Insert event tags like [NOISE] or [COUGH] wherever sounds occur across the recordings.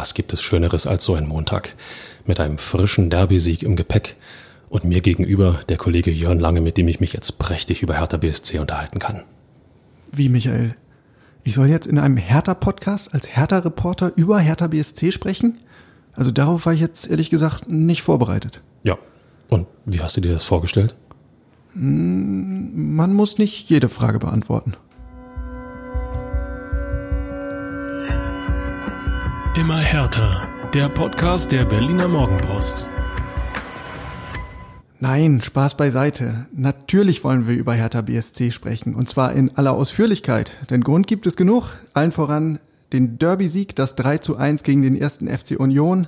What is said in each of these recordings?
was gibt es Schöneres als so ein Montag? Mit einem frischen Derby-Sieg im Gepäck und mir gegenüber der Kollege Jörn Lange, mit dem ich mich jetzt prächtig über Hertha BSC unterhalten kann. Wie, Michael? Ich soll jetzt in einem Hertha-Podcast als Hertha-Reporter über Hertha BSC sprechen? Also darauf war ich jetzt ehrlich gesagt nicht vorbereitet. Ja. Und wie hast du dir das vorgestellt? Man muss nicht jede Frage beantworten. Immer härter. Der Podcast der Berliner Morgenpost. Nein, Spaß beiseite. Natürlich wollen wir über Hertha BSC sprechen. Und zwar in aller Ausführlichkeit. Denn Grund gibt es genug. Allen voran den Derby-Sieg, das 3 zu 1 gegen den ersten FC Union.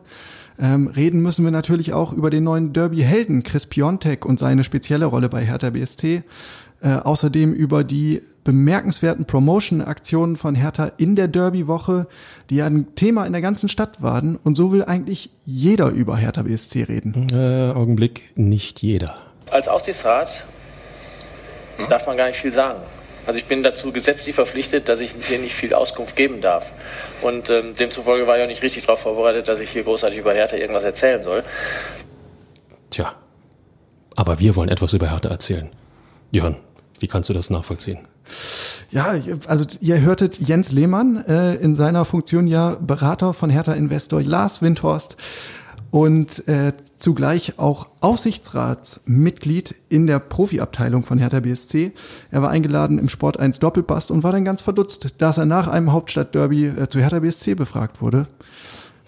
Ähm, reden müssen wir natürlich auch über den neuen Derby-Helden Chris Piontek und seine spezielle Rolle bei Hertha BSC. Äh, außerdem über die bemerkenswerten Promotion-Aktionen von Hertha in der Derby-Woche, die ja ein Thema in der ganzen Stadt waren. Und so will eigentlich jeder über Hertha BSC reden. Äh, Augenblick, nicht jeder. Als Aufsichtsrat darf man gar nicht viel sagen. Also ich bin dazu gesetzlich verpflichtet, dass ich hier nicht viel Auskunft geben darf. Und ähm, demzufolge war ich auch nicht richtig darauf vorbereitet, dass ich hier großartig über Hertha irgendwas erzählen soll. Tja, aber wir wollen etwas über Hertha erzählen. Jörn, wie kannst du das nachvollziehen? Ja, also ihr hörtet Jens Lehmann äh, in seiner Funktion ja Berater von Hertha Investor Lars Windhorst und äh, zugleich auch Aufsichtsratsmitglied in der Profiabteilung von Hertha BSC. Er war eingeladen im Sport 1 Doppelpass und war dann ganz verdutzt, dass er nach einem Hauptstadtderby äh, zu Hertha BSC befragt wurde.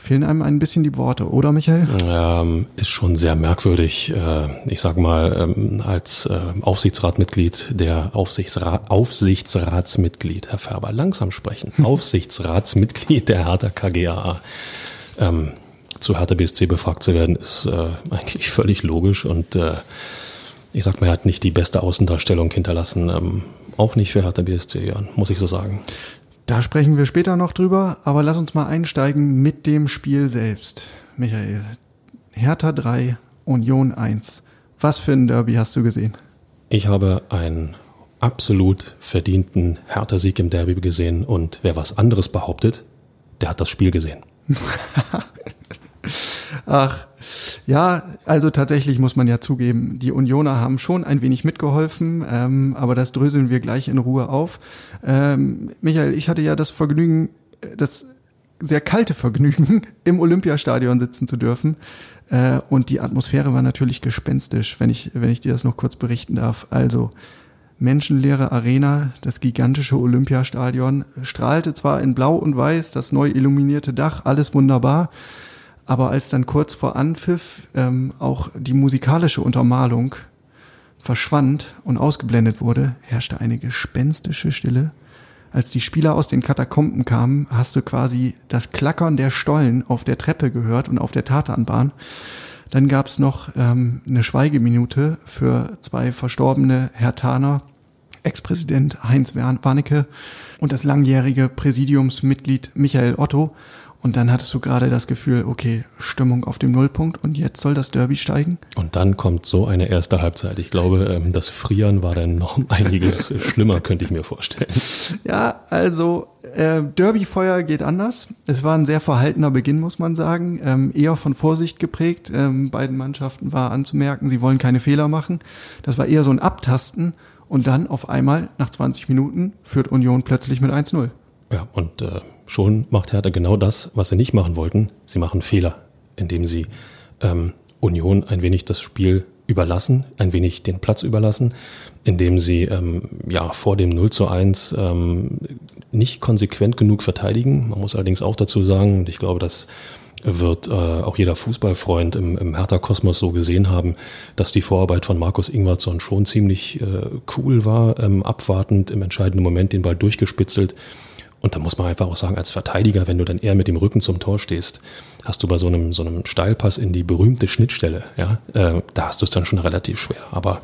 Fehlen einem ein bisschen die Worte, oder Michael? Ähm, ist schon sehr merkwürdig. Äh, ich sag mal, ähm, als äh, Aufsichtsratmitglied der Aufsichtsra Aufsichtsratsmitglied, Herr Färber, langsam sprechen. [LAUGHS] Aufsichtsratsmitglied der Hertha KGAA. Ähm, zu Hertha BSC befragt zu werden, ist äh, eigentlich völlig logisch und äh, ich sag mal, er hat nicht die beste Außendarstellung hinterlassen. Ähm, auch nicht für Hertha BSC, Jan, muss ich so sagen. Da sprechen wir später noch drüber, aber lass uns mal einsteigen mit dem Spiel selbst. Michael, Hertha 3, Union 1. Was für ein Derby hast du gesehen? Ich habe einen absolut verdienten Hertha-Sieg im Derby gesehen und wer was anderes behauptet, der hat das Spiel gesehen. [LAUGHS] Ach, ja, also tatsächlich muss man ja zugeben, die Unioner haben schon ein wenig mitgeholfen, ähm, aber das dröseln wir gleich in Ruhe auf. Ähm, Michael, ich hatte ja das Vergnügen, das sehr kalte Vergnügen, [LAUGHS] im Olympiastadion sitzen zu dürfen. Äh, und die Atmosphäre war natürlich gespenstisch, wenn ich, wenn ich dir das noch kurz berichten darf. Also, menschenleere Arena, das gigantische Olympiastadion, strahlte zwar in Blau und Weiß, das neu illuminierte Dach, alles wunderbar. Aber als dann kurz vor Anpfiff ähm, auch die musikalische Untermalung verschwand und ausgeblendet wurde, herrschte eine gespenstische Stille. Als die Spieler aus den Katakomben kamen, hast du quasi das Klackern der Stollen auf der Treppe gehört und auf der Tatanbahn. Dann gab's noch ähm, eine Schweigeminute für zwei verstorbene Hertaner, Ex-Präsident Heinz Warnecke und das langjährige Präsidiumsmitglied Michael Otto. Und dann hattest du gerade das Gefühl, okay, Stimmung auf dem Nullpunkt und jetzt soll das Derby steigen? Und dann kommt so eine erste Halbzeit. Ich glaube, ähm, das Frieren war dann noch [LAUGHS] einiges schlimmer, könnte ich mir vorstellen. Ja, also äh, Derbyfeuer geht anders. Es war ein sehr verhaltener Beginn, muss man sagen. Ähm, eher von Vorsicht geprägt. Ähm, beiden Mannschaften war anzumerken, sie wollen keine Fehler machen. Das war eher so ein Abtasten. Und dann auf einmal, nach 20 Minuten, führt Union plötzlich mit 1-0. Ja, und äh, schon macht Hertha genau das, was sie nicht machen wollten. Sie machen Fehler, indem sie ähm, Union ein wenig das Spiel überlassen, ein wenig den Platz überlassen, indem sie ähm, ja vor dem 0 zu 1 ähm, nicht konsequent genug verteidigen. Man muss allerdings auch dazu sagen, und ich glaube, das wird äh, auch jeder Fußballfreund im, im Hertha-Kosmos so gesehen haben, dass die Vorarbeit von Markus Ingwarsson schon ziemlich äh, cool war, ähm, abwartend, im entscheidenden Moment den Ball durchgespitzelt und da muss man einfach auch sagen, als Verteidiger, wenn du dann eher mit dem Rücken zum Tor stehst, hast du bei so einem, so einem Steilpass in die berühmte Schnittstelle, ja, äh, da hast du es dann schon relativ schwer. Aber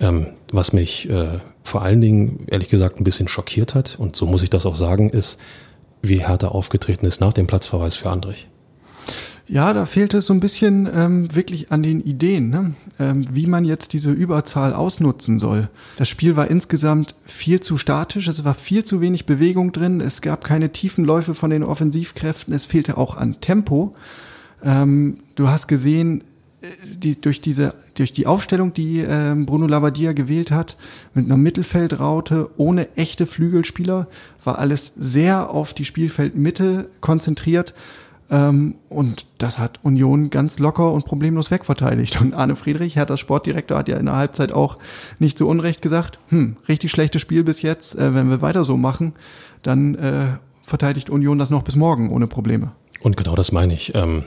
ähm, was mich äh, vor allen Dingen, ehrlich gesagt, ein bisschen schockiert hat, und so muss ich das auch sagen, ist, wie Hertha aufgetreten ist nach dem Platzverweis für Andrich. Ja, da fehlt es so ein bisschen ähm, wirklich an den Ideen, ne? ähm, wie man jetzt diese Überzahl ausnutzen soll. Das Spiel war insgesamt viel zu statisch, es war viel zu wenig Bewegung drin, es gab keine tiefen Läufe von den Offensivkräften, es fehlte auch an Tempo. Ähm, du hast gesehen, äh, die, durch diese, durch die Aufstellung, die ähm, Bruno Labbadia gewählt hat, mit einer Mittelfeldraute ohne echte Flügelspieler, war alles sehr auf die Spielfeldmitte konzentriert und das hat Union ganz locker und problemlos wegverteidigt. Und Arne Friedrich, Herthas Sportdirektor, hat ja in der Halbzeit auch nicht zu Unrecht gesagt, hm, richtig schlechtes Spiel bis jetzt, äh, wenn wir weiter so machen, dann äh, verteidigt Union das noch bis morgen ohne Probleme. Und genau das meine ich. Ähm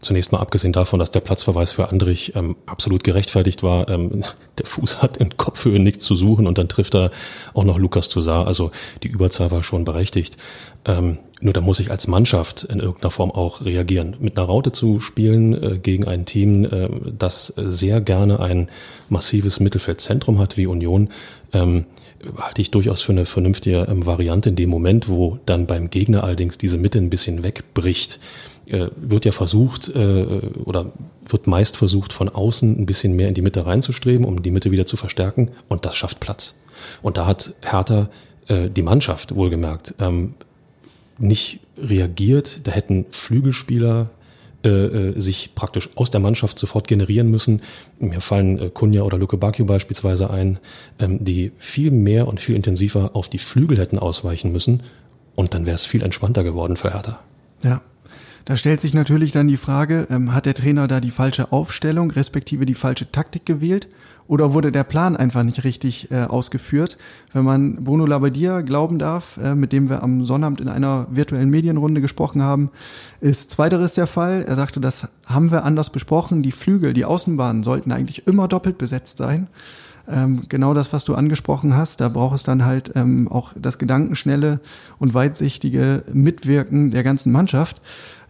Zunächst mal abgesehen davon, dass der Platzverweis für Andrich ähm, absolut gerechtfertigt war. Ähm, [LAUGHS] der Fuß hat in Kopfhöhe nichts zu suchen und dann trifft er auch noch Lukas Toussaint. Also die Überzahl war schon berechtigt. Ähm, nur da muss ich als Mannschaft in irgendeiner Form auch reagieren. Mit einer Raute zu spielen äh, gegen ein Team, äh, das sehr gerne ein massives Mittelfeldzentrum hat wie Union, ähm, halte ich durchaus für eine vernünftige ähm, Variante in dem Moment, wo dann beim Gegner allerdings diese Mitte ein bisschen wegbricht äh, wird ja versucht äh, oder wird meist versucht, von außen ein bisschen mehr in die Mitte reinzustreben, um die Mitte wieder zu verstärken. Und das schafft Platz. Und da hat Hertha äh, die Mannschaft wohlgemerkt ähm, nicht reagiert. Da hätten Flügelspieler äh, äh, sich praktisch aus der Mannschaft sofort generieren müssen. Mir fallen äh, Kunja oder Luke Bacchio beispielsweise ein, ähm, die viel mehr und viel intensiver auf die Flügel hätten ausweichen müssen. Und dann wäre es viel entspannter geworden für Hertha. Ja, da stellt sich natürlich dann die Frage, ähm, hat der Trainer da die falsche Aufstellung, respektive die falsche Taktik gewählt? Oder wurde der Plan einfach nicht richtig äh, ausgeführt? Wenn man Bruno Labbadia glauben darf, äh, mit dem wir am Sonnabend in einer virtuellen Medienrunde gesprochen haben, ist zweiteres der Fall. Er sagte, das haben wir anders besprochen. Die Flügel, die Außenbahnen sollten eigentlich immer doppelt besetzt sein ähm, genau das, was du angesprochen hast. Da braucht es dann halt ähm, auch das gedankenschnelle und weitsichtige Mitwirken der ganzen Mannschaft.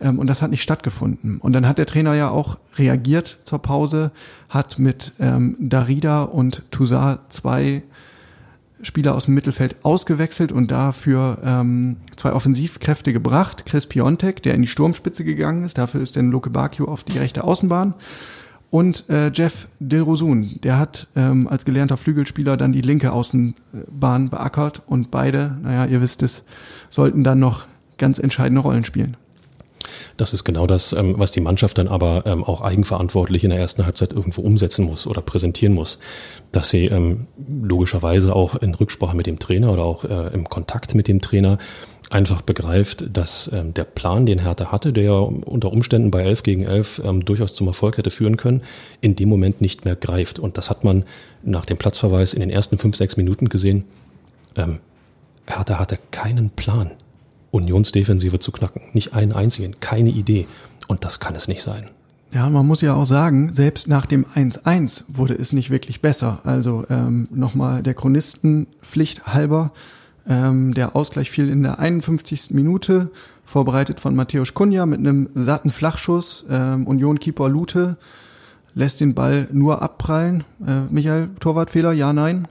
Ähm, und das hat nicht stattgefunden. Und dann hat der Trainer ja auch reagiert zur Pause, hat mit ähm, Darida und Toussaint zwei Spieler aus dem Mittelfeld ausgewechselt und dafür ähm, zwei Offensivkräfte gebracht. Chris Piontek, der in die Sturmspitze gegangen ist, dafür ist dann Luke Bakio auf die rechte Außenbahn. Und äh, Jeff Dilrosun, der hat ähm, als gelernter Flügelspieler dann die linke Außenbahn beackert und beide, naja, ihr wisst es, sollten dann noch ganz entscheidende Rollen spielen. Das ist genau das, ähm, was die Mannschaft dann aber ähm, auch eigenverantwortlich in der ersten Halbzeit irgendwo umsetzen muss oder präsentieren muss. Dass sie ähm, logischerweise auch in Rücksprache mit dem Trainer oder auch äh, im Kontakt mit dem Trainer einfach begreift, dass ähm, der Plan, den Hertha hatte, der unter Umständen bei 11 gegen 11 ähm, durchaus zum Erfolg hätte führen können, in dem Moment nicht mehr greift. Und das hat man nach dem Platzverweis in den ersten fünf, sechs Minuten gesehen. Ähm, Hertha hatte keinen Plan, Unionsdefensive zu knacken. Nicht einen einzigen, keine Idee. Und das kann es nicht sein. Ja, man muss ja auch sagen, selbst nach dem 1-1 wurde es nicht wirklich besser. Also ähm, nochmal der Chronistenpflicht halber ähm, der Ausgleich fiel in der 51. Minute, vorbereitet von Matthäus Kunja mit einem satten Flachschuss. Ähm, Union-Keeper Lute lässt den Ball nur abprallen. Äh, Michael, Torwartfehler, ja, nein?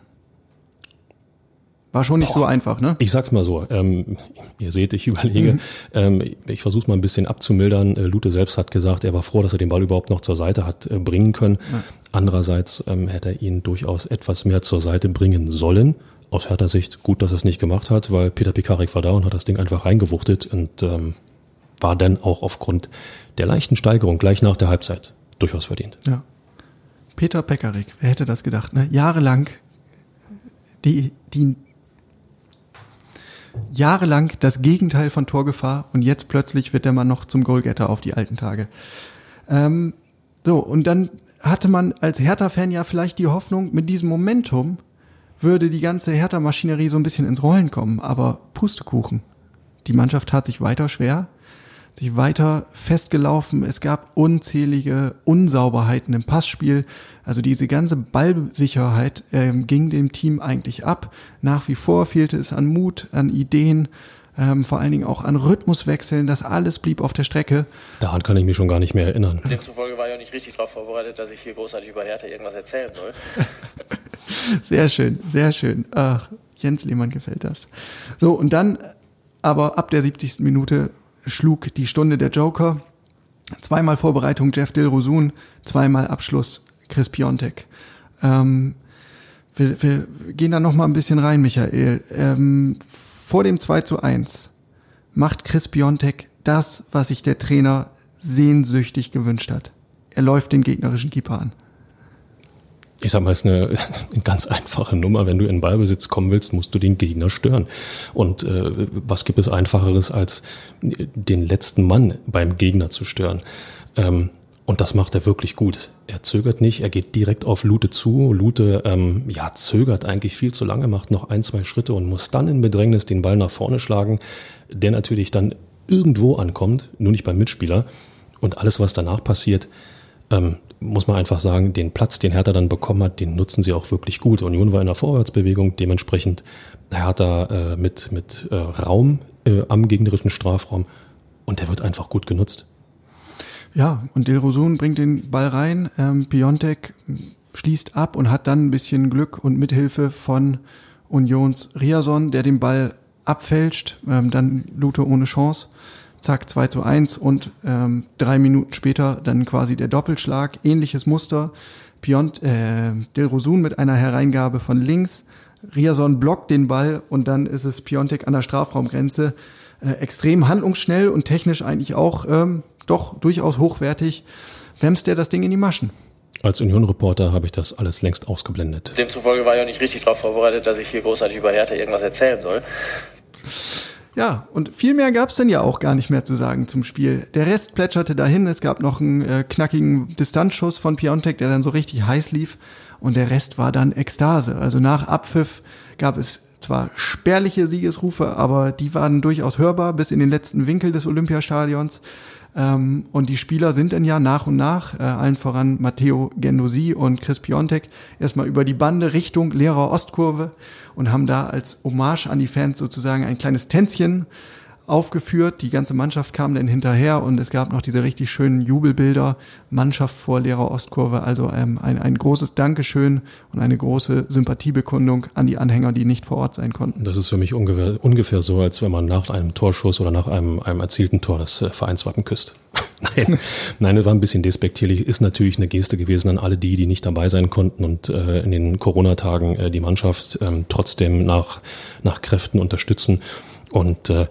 War schon nicht Boah, so einfach, ne? Ich sag's mal so. Ähm, ihr seht, ich überlege. Mhm. Ähm, ich versuche mal ein bisschen abzumildern. Äh, Lute selbst hat gesagt, er war froh, dass er den Ball überhaupt noch zur Seite hat äh, bringen können. Ja. Andererseits ähm, hätte er ihn durchaus etwas mehr zur Seite bringen sollen aus härter Sicht gut, dass er es nicht gemacht hat, weil Peter Pikarik war da und hat das Ding einfach reingewuchtet und ähm, war dann auch aufgrund der leichten Steigerung gleich nach der Halbzeit durchaus verdient. Ja. Peter Pekarik, wer hätte das gedacht, ne? Jahrelang die, die jahrelang das Gegenteil von Torgefahr und jetzt plötzlich wird der Mann noch zum Goalgetter auf die alten Tage. Ähm, so, und dann hatte man als Hertha-Fan ja vielleicht die Hoffnung, mit diesem Momentum würde die ganze Hertha-Maschinerie so ein bisschen ins Rollen kommen. Aber Pustekuchen. Die Mannschaft tat sich weiter schwer, sich weiter festgelaufen. Es gab unzählige Unsauberheiten im Passspiel. Also diese ganze Ballsicherheit ähm, ging dem Team eigentlich ab. Nach wie vor fehlte es an Mut, an Ideen ähm, vor allen Dingen auch an Rhythmuswechseln, das alles blieb auf der Strecke. Daran kann ich mich schon gar nicht mehr erinnern. Demzufolge war ich auch nicht richtig darauf vorbereitet, dass ich hier großartig über Hertha irgendwas erzählen soll. [LAUGHS] sehr schön, sehr schön. Ach, Jens Lehmann gefällt das. So, und dann aber ab der 70. Minute schlug die Stunde der Joker. Zweimal Vorbereitung Jeff Dilrosun, zweimal Abschluss Chris Piontek. Ähm, wir, wir gehen da noch mal ein bisschen rein, Michael. Ähm, vor dem 2 zu 1 macht Chris Piontek das, was sich der Trainer sehnsüchtig gewünscht hat. Er läuft den gegnerischen Keeper an. Ich sag mal, ist eine, [LAUGHS] eine ganz einfache Nummer. Wenn du in Ballbesitz kommen willst, musst du den Gegner stören. Und äh, was gibt es einfacheres, als den letzten Mann beim Gegner zu stören? Ähm, und das macht er wirklich gut. Er zögert nicht, er geht direkt auf Lute zu. Lute ähm, ja, zögert eigentlich viel zu lange, macht noch ein, zwei Schritte und muss dann in Bedrängnis den Ball nach vorne schlagen, der natürlich dann irgendwo ankommt, nur nicht beim Mitspieler. Und alles, was danach passiert, ähm, muss man einfach sagen, den Platz, den Hertha dann bekommen hat, den nutzen sie auch wirklich gut. Union war in der Vorwärtsbewegung, dementsprechend Hertha äh, mit, mit äh, Raum äh, am gegnerischen Strafraum und der wird einfach gut genutzt. Ja, und Dilrosun bringt den Ball rein. Ähm, Piontek schließt ab und hat dann ein bisschen Glück und Mithilfe von Unions Riason, der den Ball abfälscht. Ähm, dann Lute ohne Chance. Zack, 2 zu 1 und ähm, drei Minuten später dann quasi der Doppelschlag. Ähnliches Muster. Piont, äh, Dilrosun mit einer Hereingabe von links. Riason blockt den Ball und dann ist es Piontek an der Strafraumgrenze. Äh, extrem handlungsschnell und technisch eigentlich auch ähm, doch durchaus hochwertig, wämst er das Ding in die Maschen. Als Union-Reporter habe ich das alles längst ausgeblendet. Demzufolge war ich auch nicht richtig darauf vorbereitet, dass ich hier großartig über Hertha irgendwas erzählen soll. Ja, und viel mehr gab es denn ja auch gar nicht mehr zu sagen zum Spiel. Der Rest plätscherte dahin. Es gab noch einen äh, knackigen Distanzschuss von Piontek, der dann so richtig heiß lief. Und der Rest war dann Ekstase. Also nach Abpfiff gab es zwar spärliche Siegesrufe, aber die waren durchaus hörbar bis in den letzten Winkel des Olympiastadions. Ähm, und die Spieler sind dann ja nach und nach, äh, allen voran Matteo Gendosi und Chris Piontek, erstmal über die Bande Richtung Lehrer Ostkurve und haben da als Hommage an die Fans sozusagen ein kleines Tänzchen aufgeführt. Die ganze Mannschaft kam dann hinterher und es gab noch diese richtig schönen Jubelbilder. Mannschaft vor Lehrer Ostkurve. Also ähm, ein, ein großes Dankeschön und eine große Sympathiebekundung an die Anhänger, die nicht vor Ort sein konnten. Das ist für mich ungefähr, ungefähr so, als wenn man nach einem Torschuss oder nach einem, einem erzielten Tor das äh, Vereinswappen küsst. [LAUGHS] nein, nein, das war ein bisschen despektierlich. Ist natürlich eine Geste gewesen an alle die, die nicht dabei sein konnten und äh, in den Corona-Tagen äh, die Mannschaft äh, trotzdem nach, nach Kräften unterstützen. Und äh,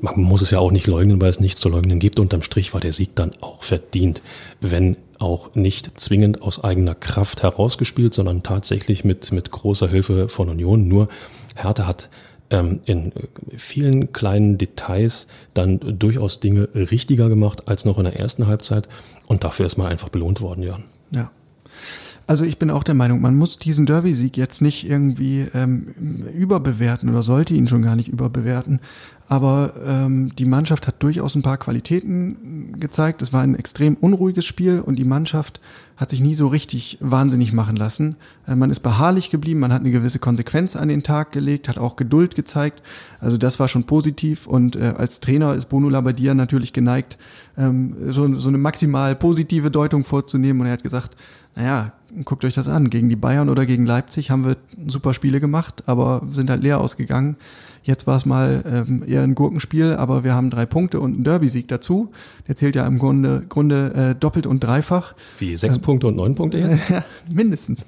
man muss es ja auch nicht leugnen, weil es nichts zu leugnen gibt. Unterm Strich war der Sieg dann auch verdient, wenn auch nicht zwingend aus eigener Kraft herausgespielt, sondern tatsächlich mit, mit großer Hilfe von Union. Nur Hertha hat ähm, in vielen kleinen Details dann durchaus Dinge richtiger gemacht als noch in der ersten Halbzeit. Und dafür ist man einfach belohnt worden, Jörn. Ja. Also ich bin auch der Meinung, man muss diesen Derby-Sieg jetzt nicht irgendwie ähm, überbewerten oder sollte ihn schon gar nicht überbewerten. Aber ähm, die Mannschaft hat durchaus ein paar Qualitäten gezeigt. Es war ein extrem unruhiges Spiel und die Mannschaft hat sich nie so richtig wahnsinnig machen lassen. Äh, man ist beharrlich geblieben, man hat eine gewisse Konsequenz an den Tag gelegt, hat auch Geduld gezeigt. Also das war schon positiv und äh, als Trainer ist Bruno Labbadia natürlich geneigt, ähm, so, so eine maximal positive Deutung vorzunehmen und er hat gesagt, naja, guckt euch das an. Gegen die Bayern oder gegen Leipzig haben wir super Spiele gemacht, aber sind halt leer ausgegangen. Jetzt war es mal ähm, eher ein Gurkenspiel, aber wir haben drei Punkte und einen Derby-Sieg dazu. Der zählt ja im Grunde, Grunde äh, doppelt und dreifach. Wie, sechs ähm, Punkte und neun Punkte jetzt? [LAUGHS] ja, mindestens.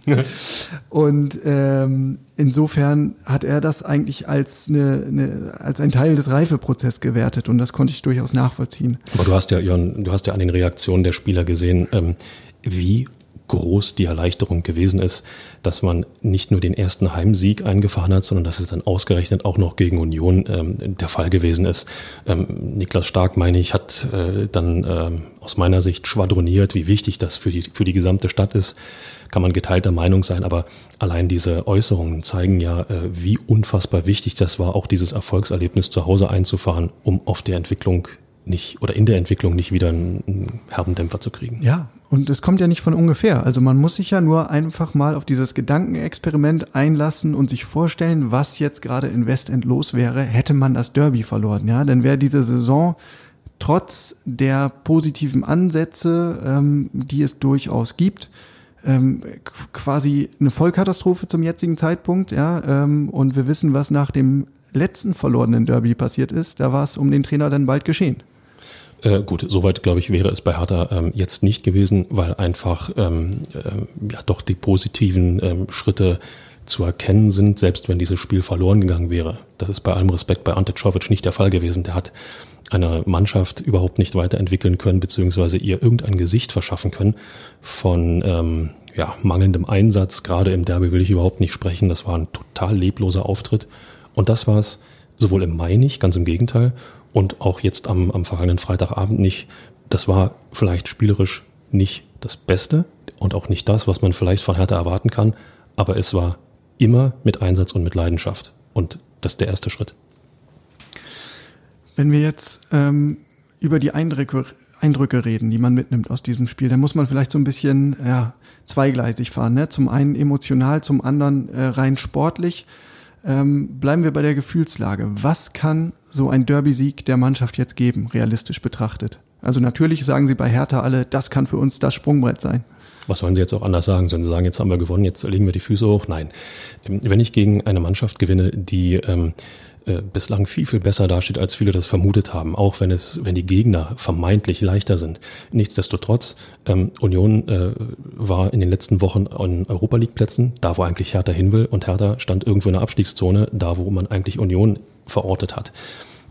und ähm, insofern hat er das eigentlich als, eine, eine, als ein Teil des Reifeprozesses gewertet und das konnte ich durchaus nachvollziehen. Aber du hast ja, Jörn, du hast ja an den Reaktionen der Spieler gesehen, ähm, wie groß die Erleichterung gewesen ist, dass man nicht nur den ersten Heimsieg eingefahren hat, sondern dass es dann ausgerechnet auch noch gegen Union ähm, der Fall gewesen ist. Ähm, Niklas Stark, meine ich, hat äh, dann ähm, aus meiner Sicht schwadroniert, wie wichtig das für die, für die gesamte Stadt ist. Kann man geteilter Meinung sein, aber allein diese Äußerungen zeigen ja, äh, wie unfassbar wichtig das war, auch dieses Erfolgserlebnis zu Hause einzufahren, um auf der Entwicklung nicht oder in der Entwicklung nicht wieder einen herben Dämpfer zu kriegen. Ja, und es kommt ja nicht von ungefähr. Also man muss sich ja nur einfach mal auf dieses Gedankenexperiment einlassen und sich vorstellen, was jetzt gerade in Westend los wäre, hätte man das Derby verloren. Ja, dann wäre diese Saison trotz der positiven Ansätze, ähm, die es durchaus gibt, ähm, quasi eine Vollkatastrophe zum jetzigen Zeitpunkt. Ja, ähm, und wir wissen, was nach dem letzten verlorenen Derby passiert ist. Da war es um den Trainer dann bald geschehen. Äh, gut, soweit glaube ich wäre es bei Hertha ähm, jetzt nicht gewesen, weil einfach ähm, äh, ja doch die positiven ähm, Schritte zu erkennen sind, selbst wenn dieses Spiel verloren gegangen wäre. Das ist bei allem Respekt bei Ante Czovic nicht der Fall gewesen. Der hat eine Mannschaft überhaupt nicht weiterentwickeln können, beziehungsweise ihr irgendein Gesicht verschaffen können von ähm, ja, mangelndem Einsatz. Gerade im Derby will ich überhaupt nicht sprechen. Das war ein total lebloser Auftritt. Und das war es sowohl im Mai nicht, ganz im Gegenteil, und auch jetzt am, am vergangenen Freitagabend nicht. Das war vielleicht spielerisch nicht das Beste und auch nicht das, was man vielleicht von Hertha erwarten kann, aber es war immer mit Einsatz und mit Leidenschaft. Und das ist der erste Schritt. Wenn wir jetzt ähm, über die Eindrücke, Eindrücke reden, die man mitnimmt aus diesem Spiel, dann muss man vielleicht so ein bisschen ja, zweigleisig fahren. Ne? Zum einen emotional, zum anderen äh, rein sportlich. Ähm, bleiben wir bei der Gefühlslage. Was kann so ein Derby-Sieg der Mannschaft jetzt geben, realistisch betrachtet? Also natürlich sagen sie bei Hertha alle, das kann für uns das Sprungbrett sein. Was sollen sie jetzt auch anders sagen? Sollen sie sagen, jetzt haben wir gewonnen, jetzt legen wir die Füße hoch? Nein. Ähm, wenn ich gegen eine Mannschaft gewinne, die ähm, äh, bislang viel, viel besser dasteht, als viele das vermutet haben, auch wenn es, wenn die Gegner vermeintlich leichter sind. Nichtsdestotrotz, ähm, Union äh, war in den letzten Wochen an Europa League Plätzen, da wo eigentlich Hertha hin will, und Hertha stand irgendwo in der Abstiegszone, da wo man eigentlich Union verortet hat.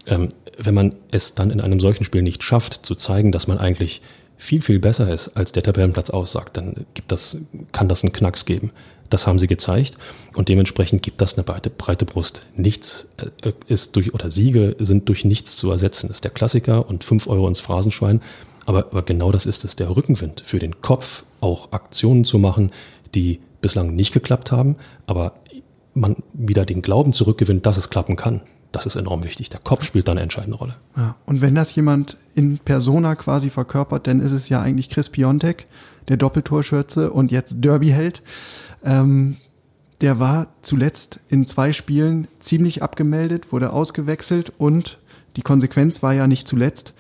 Ähm, wenn man es dann in einem solchen Spiel nicht schafft, zu zeigen, dass man eigentlich viel, viel besser ist, als der Tabellenplatz aussagt, dann gibt das, kann das einen Knacks geben. Das haben sie gezeigt und dementsprechend gibt das eine breite, breite Brust. Nichts äh, ist durch, oder Siege sind durch nichts zu ersetzen. Das ist der Klassiker und fünf Euro ins Phrasenschwein. Aber, aber genau das ist es, der Rückenwind für den Kopf, auch Aktionen zu machen, die bislang nicht geklappt haben, aber man wieder den Glauben zurückgewinnt, dass es klappen kann. Das ist enorm wichtig. Der Kopf spielt da eine entscheidende Rolle. Ja, und wenn das jemand in Persona quasi verkörpert, dann ist es ja eigentlich Chris Piontek, der Doppeltorschürze und jetzt Derby-Held. Ähm, der war zuletzt in zwei Spielen ziemlich abgemeldet, wurde ausgewechselt und die Konsequenz war ja nicht zuletzt,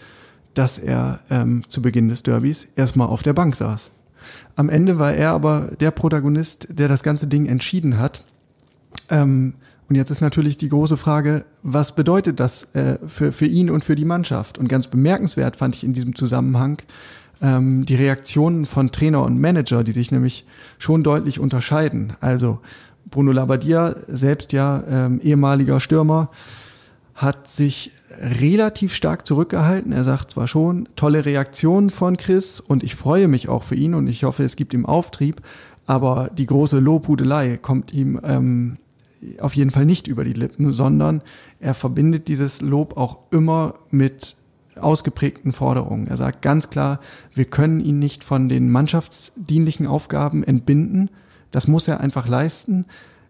dass er ähm, zu Beginn des Derbys erstmal auf der Bank saß. Am Ende war er aber der Protagonist, der das ganze Ding entschieden hat. Ähm, und jetzt ist natürlich die große Frage, was bedeutet das äh, für, für ihn und für die Mannschaft? Und ganz bemerkenswert fand ich in diesem Zusammenhang, ähm, die Reaktionen von Trainer und Manager, die sich nämlich schon deutlich unterscheiden. Also Bruno Labbadia, selbst ja ähm, ehemaliger Stürmer, hat sich relativ stark zurückgehalten. Er sagt zwar schon tolle Reaktionen von Chris und ich freue mich auch für ihn und ich hoffe, es gibt ihm Auftrieb, aber die große Lobhudelei kommt ihm ähm, auf jeden Fall nicht über die Lippen, sondern er verbindet dieses Lob auch immer mit ausgeprägten Forderungen. Er sagt ganz klar, wir können ihn nicht von den mannschaftsdienlichen Aufgaben entbinden. Das muss er einfach leisten.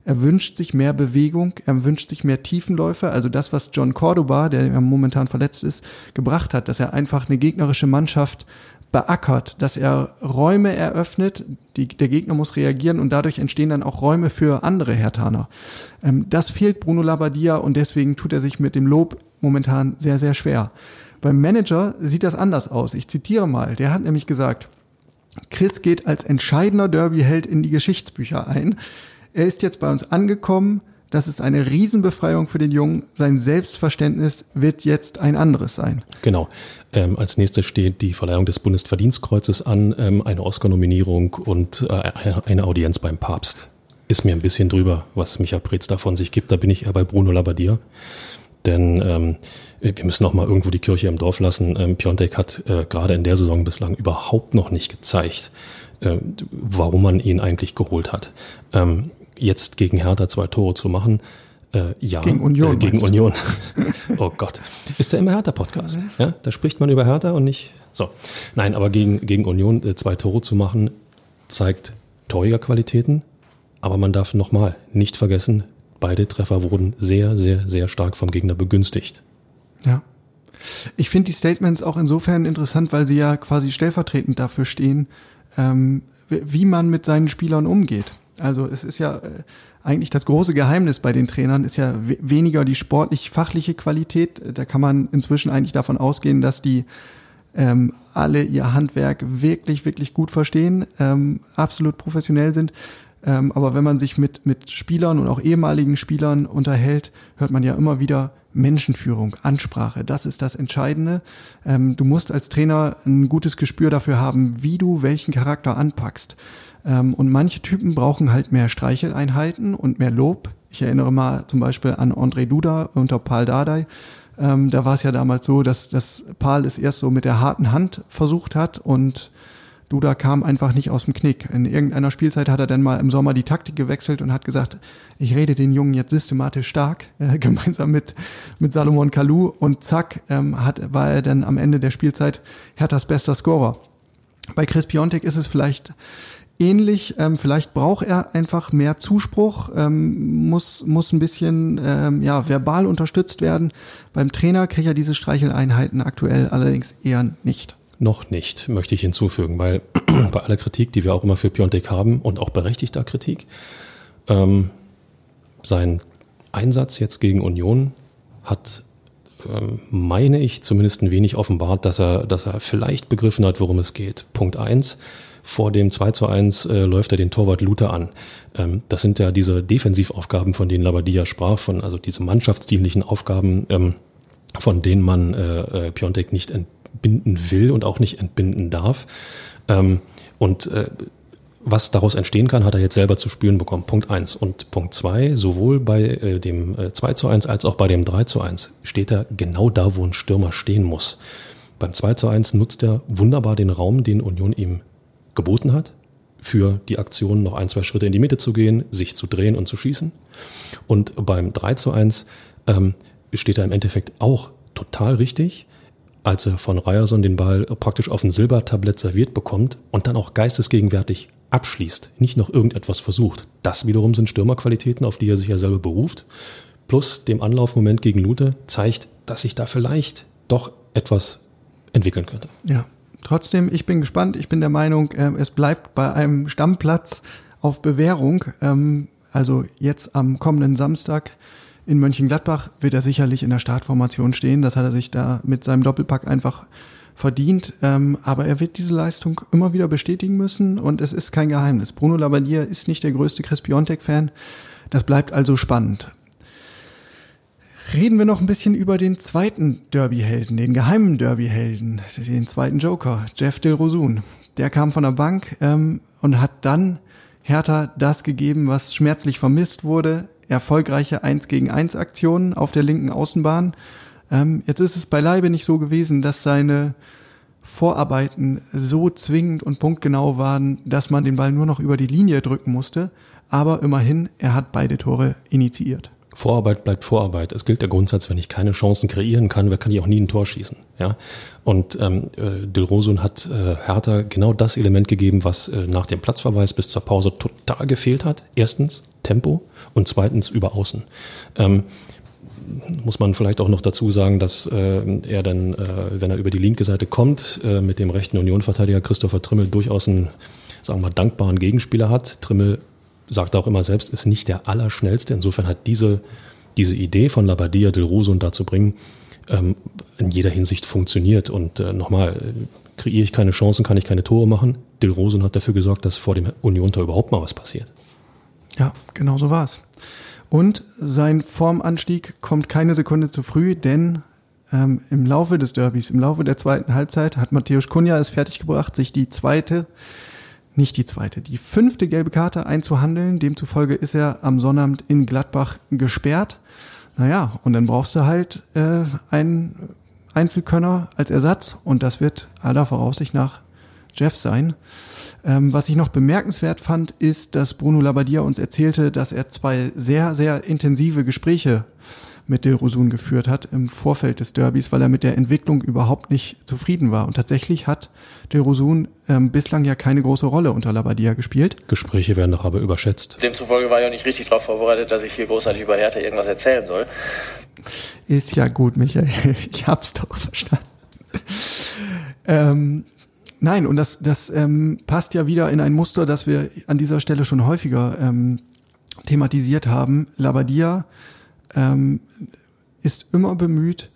Er wünscht sich mehr Bewegung, er wünscht sich mehr Tiefenläufe, also das, was John Cordoba, der momentan verletzt ist, gebracht hat, dass er einfach eine gegnerische Mannschaft beackert, dass er Räume eröffnet, die, der Gegner muss reagieren und dadurch entstehen dann auch Räume für andere Hertaner. Ähm, das fehlt Bruno Labbadia und deswegen tut er sich mit dem Lob momentan sehr, sehr schwer. Beim Manager sieht das anders aus. Ich zitiere mal. Der hat nämlich gesagt, Chris geht als entscheidender Derby-Held in die Geschichtsbücher ein. Er ist jetzt bei uns angekommen. Das ist eine Riesenbefreiung für den Jungen. Sein Selbstverständnis wird jetzt ein anderes sein. Genau. Ähm, als nächstes steht die Verleihung des Bundesverdienstkreuzes an, ähm, eine Oscar-Nominierung und äh, eine Audienz beim Papst. Ist mir ein bisschen drüber, was Micha da von sich gibt. Da bin ich eher bei Bruno Labbadia. Denn ähm, wir müssen auch mal irgendwo die Kirche im Dorf lassen. Ähm, Piontek hat äh, gerade in der Saison bislang überhaupt noch nicht gezeigt, äh, warum man ihn eigentlich geholt hat. Ähm, jetzt gegen Hertha zwei Tore zu machen, äh, ja, gegen Union. Äh, gegen Union. [LAUGHS] oh Gott. Ist der immer Hertha-Podcast? Ja, da spricht man über Hertha und nicht. So. Nein, aber gegen, gegen Union äh, zwei Tore zu machen, zeigt Torjägerqualitäten. Aber man darf nochmal nicht vergessen, beide Treffer wurden sehr, sehr, sehr stark vom Gegner begünstigt. Ja. Ich finde die Statements auch insofern interessant, weil sie ja quasi stellvertretend dafür stehen, ähm, wie man mit seinen Spielern umgeht. Also es ist ja äh, eigentlich das große Geheimnis bei den Trainern ist ja weniger die sportlich-fachliche Qualität. Da kann man inzwischen eigentlich davon ausgehen, dass die ähm, alle ihr Handwerk wirklich, wirklich gut verstehen, ähm, absolut professionell sind. Ähm, aber wenn man sich mit, mit Spielern und auch ehemaligen Spielern unterhält, hört man ja immer wieder, Menschenführung, Ansprache, das ist das Entscheidende. Ähm, du musst als Trainer ein gutes Gespür dafür haben, wie du welchen Charakter anpackst. Ähm, und manche Typen brauchen halt mehr Streicheleinheiten und mehr Lob. Ich erinnere mal zum Beispiel an André Duda unter Paul Dardai. Ähm, da war es ja damals so, dass, dass Paul es erst so mit der harten Hand versucht hat und Duda kam einfach nicht aus dem Knick. In irgendeiner Spielzeit hat er dann mal im Sommer die Taktik gewechselt und hat gesagt, ich rede den Jungen jetzt systematisch stark, [LAUGHS] äh, gemeinsam mit, mit Salomon Kalou und zack, ähm, hat, war er dann am Ende der Spielzeit Herthas bester Scorer. Bei Chris Piontek ist es vielleicht ähnlich. Ähm, vielleicht braucht er einfach mehr Zuspruch, ähm, muss, muss ein bisschen ähm, ja, verbal unterstützt werden. Beim Trainer kriegt er diese Streicheleinheiten aktuell allerdings eher nicht. Noch nicht, möchte ich hinzufügen, weil [CLEARS THROAT] bei aller Kritik, die wir auch immer für Piontek haben und auch berechtigter Kritik, ähm, sein Einsatz jetzt gegen Union hat, ähm, meine ich, zumindest ein wenig offenbart, dass er, dass er vielleicht begriffen hat, worum es geht. Punkt eins vor dem 2 zu 1 äh, läuft er den Torwart Luther an. Ähm, das sind ja diese Defensivaufgaben, von denen Labadia sprach, von also diese mannschaftsdienlichen Aufgaben, ähm, von denen man äh, äh, Piontek nicht entbinden will und auch nicht entbinden darf. Ähm, und äh, was daraus entstehen kann, hat er jetzt selber zu spüren bekommen. Punkt eins Und Punkt zwei sowohl bei äh, dem äh, 2 zu 1 als auch bei dem 3 zu 1 steht er genau da, wo ein Stürmer stehen muss. Beim 2 zu 1 nutzt er wunderbar den Raum, den Union ihm geboten hat, für die Aktion noch ein, zwei Schritte in die Mitte zu gehen, sich zu drehen und zu schießen. Und beim 3 zu 1 ähm, steht er im Endeffekt auch total richtig, als er von Ryerson den Ball praktisch auf ein Silbertablett serviert bekommt und dann auch geistesgegenwärtig abschließt, nicht noch irgendetwas versucht. Das wiederum sind Stürmerqualitäten, auf die er sich ja selber beruft. Plus dem Anlaufmoment gegen Lute zeigt, dass sich da vielleicht doch etwas entwickeln könnte. Ja, Trotzdem, ich bin gespannt. Ich bin der Meinung, äh, es bleibt bei einem Stammplatz auf Bewährung. Ähm, also jetzt am kommenden Samstag in Mönchengladbach wird er sicherlich in der Startformation stehen. Das hat er sich da mit seinem Doppelpack einfach verdient. Ähm, aber er wird diese Leistung immer wieder bestätigen müssen und es ist kein Geheimnis. Bruno Labbadia ist nicht der größte Chris Piontek-Fan. Das bleibt also spannend. Reden wir noch ein bisschen über den zweiten Derby-Helden, den geheimen Derby-Helden, den zweiten Joker, Jeff Dilrosun. Der kam von der Bank ähm, und hat dann Hertha das gegeben, was schmerzlich vermisst wurde. Erfolgreiche 1 gegen 1 Aktionen auf der linken Außenbahn. Ähm, jetzt ist es beileibe nicht so gewesen, dass seine Vorarbeiten so zwingend und punktgenau waren, dass man den Ball nur noch über die Linie drücken musste. Aber immerhin, er hat beide Tore initiiert. Vorarbeit bleibt Vorarbeit. Es gilt der Grundsatz, wenn ich keine Chancen kreieren kann, kann ich auch nie ein Tor schießen. Ja? Und ähm, äh, Dilrosun hat äh, Hertha genau das Element gegeben, was äh, nach dem Platzverweis bis zur Pause total gefehlt hat. Erstens Tempo und zweitens über Außen. Ähm, muss man vielleicht auch noch dazu sagen, dass äh, er dann, äh, wenn er über die linke Seite kommt, äh, mit dem rechten Unionverteidiger Christopher Trimmel durchaus einen, sagen wir mal, dankbaren Gegenspieler hat. Trimmel sagt auch immer selbst, ist nicht der Allerschnellste. Insofern hat diese, diese Idee von Labadia del Rosun da zu bringen, ähm, in jeder Hinsicht funktioniert. Und äh, nochmal, kreiere ich keine Chancen, kann ich keine Tore machen. Del Rosun hat dafür gesorgt, dass vor dem Union-Tor überhaupt mal was passiert. Ja, genau so war's. Und sein Formanstieg kommt keine Sekunde zu früh, denn ähm, im Laufe des Derbys, im Laufe der zweiten Halbzeit hat Matthäus Kunja es fertiggebracht, sich die zweite nicht die zweite, die fünfte gelbe Karte einzuhandeln. Demzufolge ist er am Sonnabend in Gladbach gesperrt. Naja, und dann brauchst du halt äh, einen Einzelkönner als Ersatz und das wird aller Voraussicht nach Jeff sein. Ähm, was ich noch bemerkenswert fand, ist, dass Bruno Labbadia uns erzählte, dass er zwei sehr, sehr intensive Gespräche mit Dilrosun geführt hat im Vorfeld des Derbys, weil er mit der Entwicklung überhaupt nicht zufrieden war. Und tatsächlich hat Dilrosun ähm, bislang ja keine große Rolle unter Labadia gespielt. Gespräche werden doch aber überschätzt. Demzufolge war ich auch nicht richtig darauf vorbereitet, dass ich hier großartig über Hertha irgendwas erzählen soll. Ist ja gut, Michael. [LAUGHS] Ich hab's doch verstanden. ähm, nein, und das, das ähm, passt ja wieder in ein Muster, das wir an dieser Stelle schon häufiger ähm, thematisiert haben. Labadia ähm, ist immer bemüht,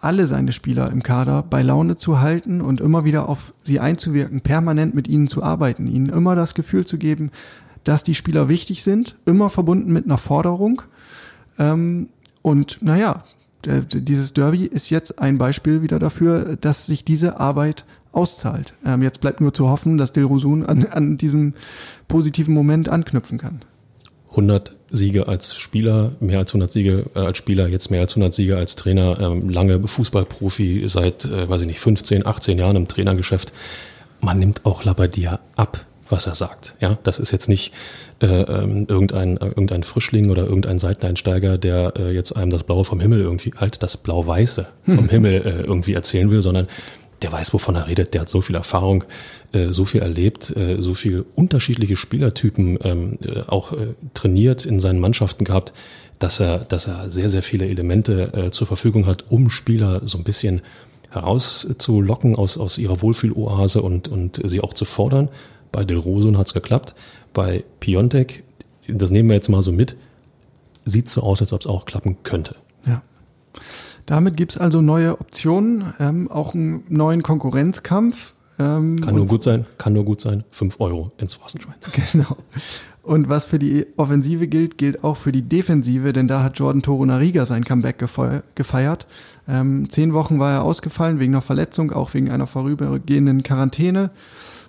alle seine Spieler im Kader bei Laune zu halten und immer wieder auf sie einzuwirken, permanent mit ihnen zu arbeiten, ihnen immer das Gefühl zu geben, dass die Spieler wichtig sind, immer verbunden mit einer Forderung. Ähm, und naja, dieses Derby ist jetzt ein Beispiel wieder dafür, dass sich diese Arbeit auszahlt. Ähm, jetzt bleibt nur zu hoffen, dass Dilrosun an, an diesem positiven Moment anknüpfen kann. 100 Siege als Spieler, mehr als 100 Siege äh, als Spieler, jetzt mehr als 100 Siege als Trainer, ähm, lange Fußballprofi, seit, äh, weiß ich nicht, 15, 18 Jahren im Trainergeschäft. Man nimmt auch Labadia ab, was er sagt. Ja, das ist jetzt nicht äh, ähm, irgendein, äh, irgendein Frischling oder irgendein Seiteneinsteiger, der äh, jetzt einem das Blaue vom Himmel irgendwie, halt das Blau-Weiße vom [LAUGHS] Himmel äh, irgendwie erzählen will, sondern der weiß, wovon er redet, der hat so viel Erfahrung, äh, so viel erlebt, äh, so viel unterschiedliche Spielertypen ähm, äh, auch trainiert in seinen Mannschaften gehabt, dass er, dass er sehr, sehr viele Elemente zur Verfügung hat, um Spieler so ein bisschen herauszulocken aus, aus ihrer Wohlfühloase und, und sie auch zu fordern. Bei Del Rosun hat's geklappt. Bei Piontek, das nehmen wir jetzt mal so mit, sieht so aus, als ob es auch klappen könnte. Ja. Damit gibt's also neue Optionen, ähm, auch einen neuen Konkurrenzkampf. Ähm, kann nur gut sein, kann nur gut sein. Fünf Euro ins Phrasenschwein. [LAUGHS] Genau. Und was für die Offensive gilt, gilt auch für die Defensive, denn da hat Jordan Torunariga sein Comeback gefeiert. Ähm, zehn Wochen war er ausgefallen wegen einer Verletzung, auch wegen einer vorübergehenden Quarantäne.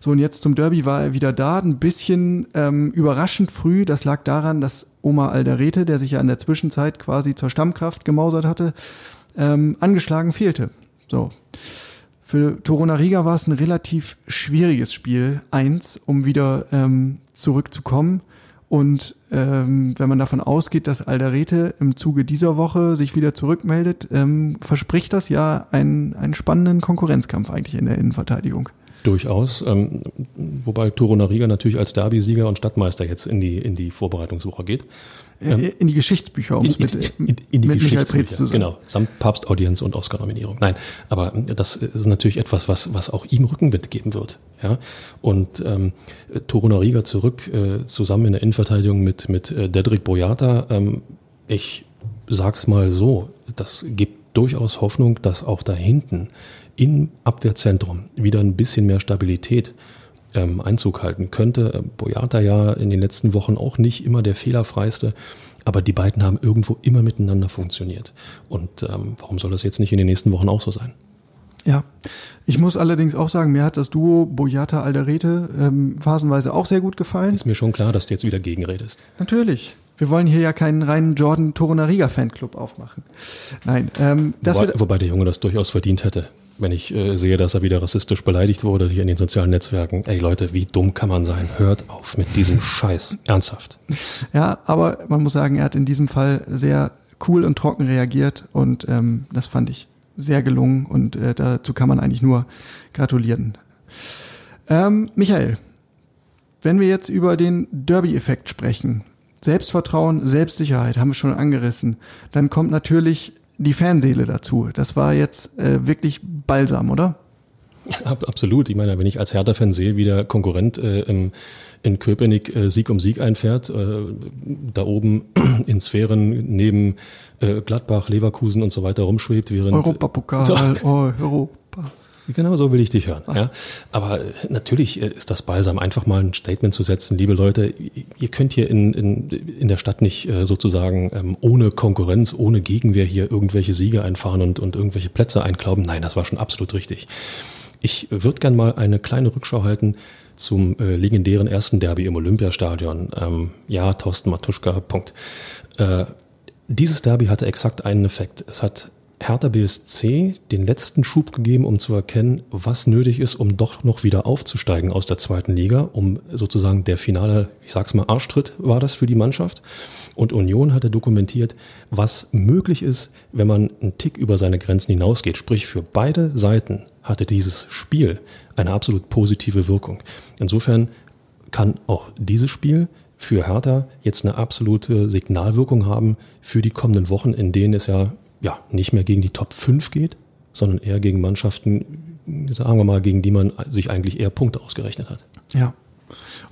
So, und jetzt zum Derby war er wieder da, ein bisschen ähm, überraschend früh. Das lag daran, dass Oma Alderete, der sich ja in der Zwischenzeit quasi zur Stammkraft gemausert hatte, ähm, angeschlagen fehlte. So. Für Torunariga war es ein relativ schwieriges Spiel, eins, um wieder ähm, zurückzukommen. Und ähm, wenn man davon ausgeht, dass Alderete im Zuge dieser Woche sich wieder zurückmeldet, ähm, verspricht das ja einen, einen spannenden Konkurrenzkampf eigentlich in der Innenverteidigung. Durchaus, ähm, wobei Toro Nariga natürlich als Derby-Sieger und Stadtmeister jetzt in die, in die Vorbereitungswoche geht. Ähm, in die Geschichtsbücher, um es mit, in, in, in, die mit Michael Preetz zu sagen. Genau, samt Papstaudienz und Oscar-Nominierung. Nein, aber das ist natürlich etwas, was, was auch ihm Rückenwind geben wird. Ja? Und ähm, Toro Nariga zurück, äh, zusammen in der Innenverteidigung mit, mit äh, Dedrick Boyata. Ähm, ich sag's mal so, das gibt durchaus Hoffnung, dass auch da hinten im Abwehrzentrum wieder ein bisschen mehr Stabilität ähm, Einzug halten könnte. Boyata ja in den letzten Wochen auch nicht immer der fehlerfreiste, aber die beiden haben irgendwo immer miteinander funktioniert. Und ähm, warum soll das jetzt nicht in den nächsten Wochen auch so sein? Ja, ich muss allerdings auch sagen, mir hat das Duo Boyata Alderete ähm, phasenweise auch sehr gut gefallen. Ist mir schon klar, dass du jetzt wieder gegenredest. Natürlich. Wir wollen hier ja keinen reinen Jordan Torunariga Fanclub aufmachen. Nein, ähm, das wobei, wobei der Junge das durchaus verdient hätte wenn ich äh, sehe, dass er wieder rassistisch beleidigt wurde hier in den sozialen Netzwerken. Ey Leute, wie dumm kann man sein? Hört auf mit diesem [LAUGHS] Scheiß. Ernsthaft. Ja, aber man muss sagen, er hat in diesem Fall sehr cool und trocken reagiert und ähm, das fand ich sehr gelungen und äh, dazu kann man eigentlich nur gratulieren. Ähm, Michael, wenn wir jetzt über den Derby-Effekt sprechen, Selbstvertrauen, Selbstsicherheit haben wir schon angerissen, dann kommt natürlich die Fanseele dazu. Das war jetzt äh, wirklich balsam, oder? Absolut. Ich meine, wenn ich als Hertha-Fan sehe, wie der Konkurrent äh, im, in Köpenick äh, Sieg um Sieg einfährt, äh, da oben [CLEARS THROAT] in Sphären neben äh, Gladbach, Leverkusen und so weiter rumschwebt, während Europapokal, so, oh, Europa. Genau so will ich dich hören. Ja. Aber äh, natürlich äh, ist das balsam, einfach mal ein Statement zu setzen, liebe Leute, ihr könnt hier in, in, in der Stadt nicht äh, sozusagen ähm, ohne Konkurrenz, ohne Gegenwehr hier irgendwelche Siege einfahren und, und irgendwelche Plätze einklauben. Nein, das war schon absolut richtig. Ich würde gern mal eine kleine Rückschau halten zum äh, legendären ersten Derby im Olympiastadion. Ähm, ja, Thorsten Matuschka, Punkt. Äh, dieses Derby hatte exakt einen Effekt. Es hat Hertha BSC den letzten Schub gegeben, um zu erkennen, was nötig ist, um doch noch wieder aufzusteigen aus der zweiten Liga, um sozusagen der finale, ich sag's mal, Arschtritt war das für die Mannschaft. Und Union hatte dokumentiert, was möglich ist, wenn man einen Tick über seine Grenzen hinausgeht. Sprich, für beide Seiten hatte dieses Spiel eine absolut positive Wirkung. Insofern kann auch dieses Spiel für Hertha jetzt eine absolute Signalwirkung haben für die kommenden Wochen, in denen es ja ja, nicht mehr gegen die Top 5 geht, sondern eher gegen Mannschaften, sagen wir mal, gegen die man sich eigentlich eher Punkte ausgerechnet hat. Ja.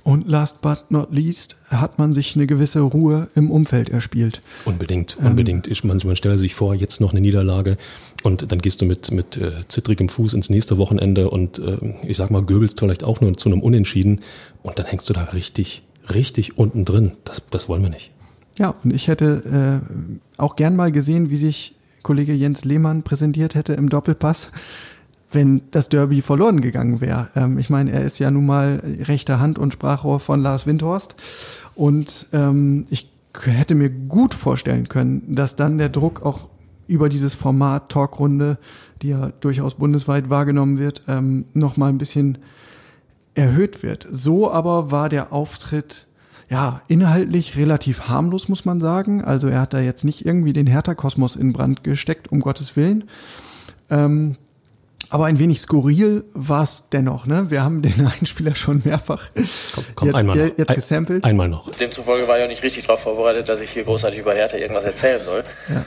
Und last but not least hat man sich eine gewisse Ruhe im Umfeld erspielt. Unbedingt, ähm, unbedingt. Ähm, man, man stelle sich vor, jetzt noch eine Niederlage und dann gehst du mit, mit äh, zittrigem Fuß ins nächste Wochenende und äh, ich sag mal, göbelst vielleicht auch nur zu einem Unentschieden und dann hängst du da richtig, richtig unten drin. Das, das wollen wir nicht. Ja, und ich hätte äh, auch gern mal gesehen, wie sich Kollege Jens Lehmann präsentiert hätte im Doppelpass, wenn das Derby verloren gegangen wäre. Ähm, ich meine, er ist ja nun mal rechter Hand und Sprachrohr von Lars Windhorst. Und ähm, ich hätte mir gut vorstellen können, dass dann der Druck auch über dieses Format Talkrunde, die ja durchaus bundesweit wahrgenommen wird, ähm, noch mal ein bisschen erhöht wird. So aber war der Auftritt ja inhaltlich relativ harmlos, muss man sagen. Also er hat da jetzt nicht irgendwie den Hertha-Kosmos in Brand gesteckt, um Gottes Willen. Ähm, aber ein wenig skurril war es dennoch. Ne? Wir haben den [LAUGHS] Einspieler schon mehrfach Komm, komm jetzt, einmal noch. jetzt gesampelt. Ein, einmal noch. Demzufolge war ich auch nicht richtig darauf vorbereitet, dass ich hier großartig über Hertha irgendwas erzählen soll. Ja.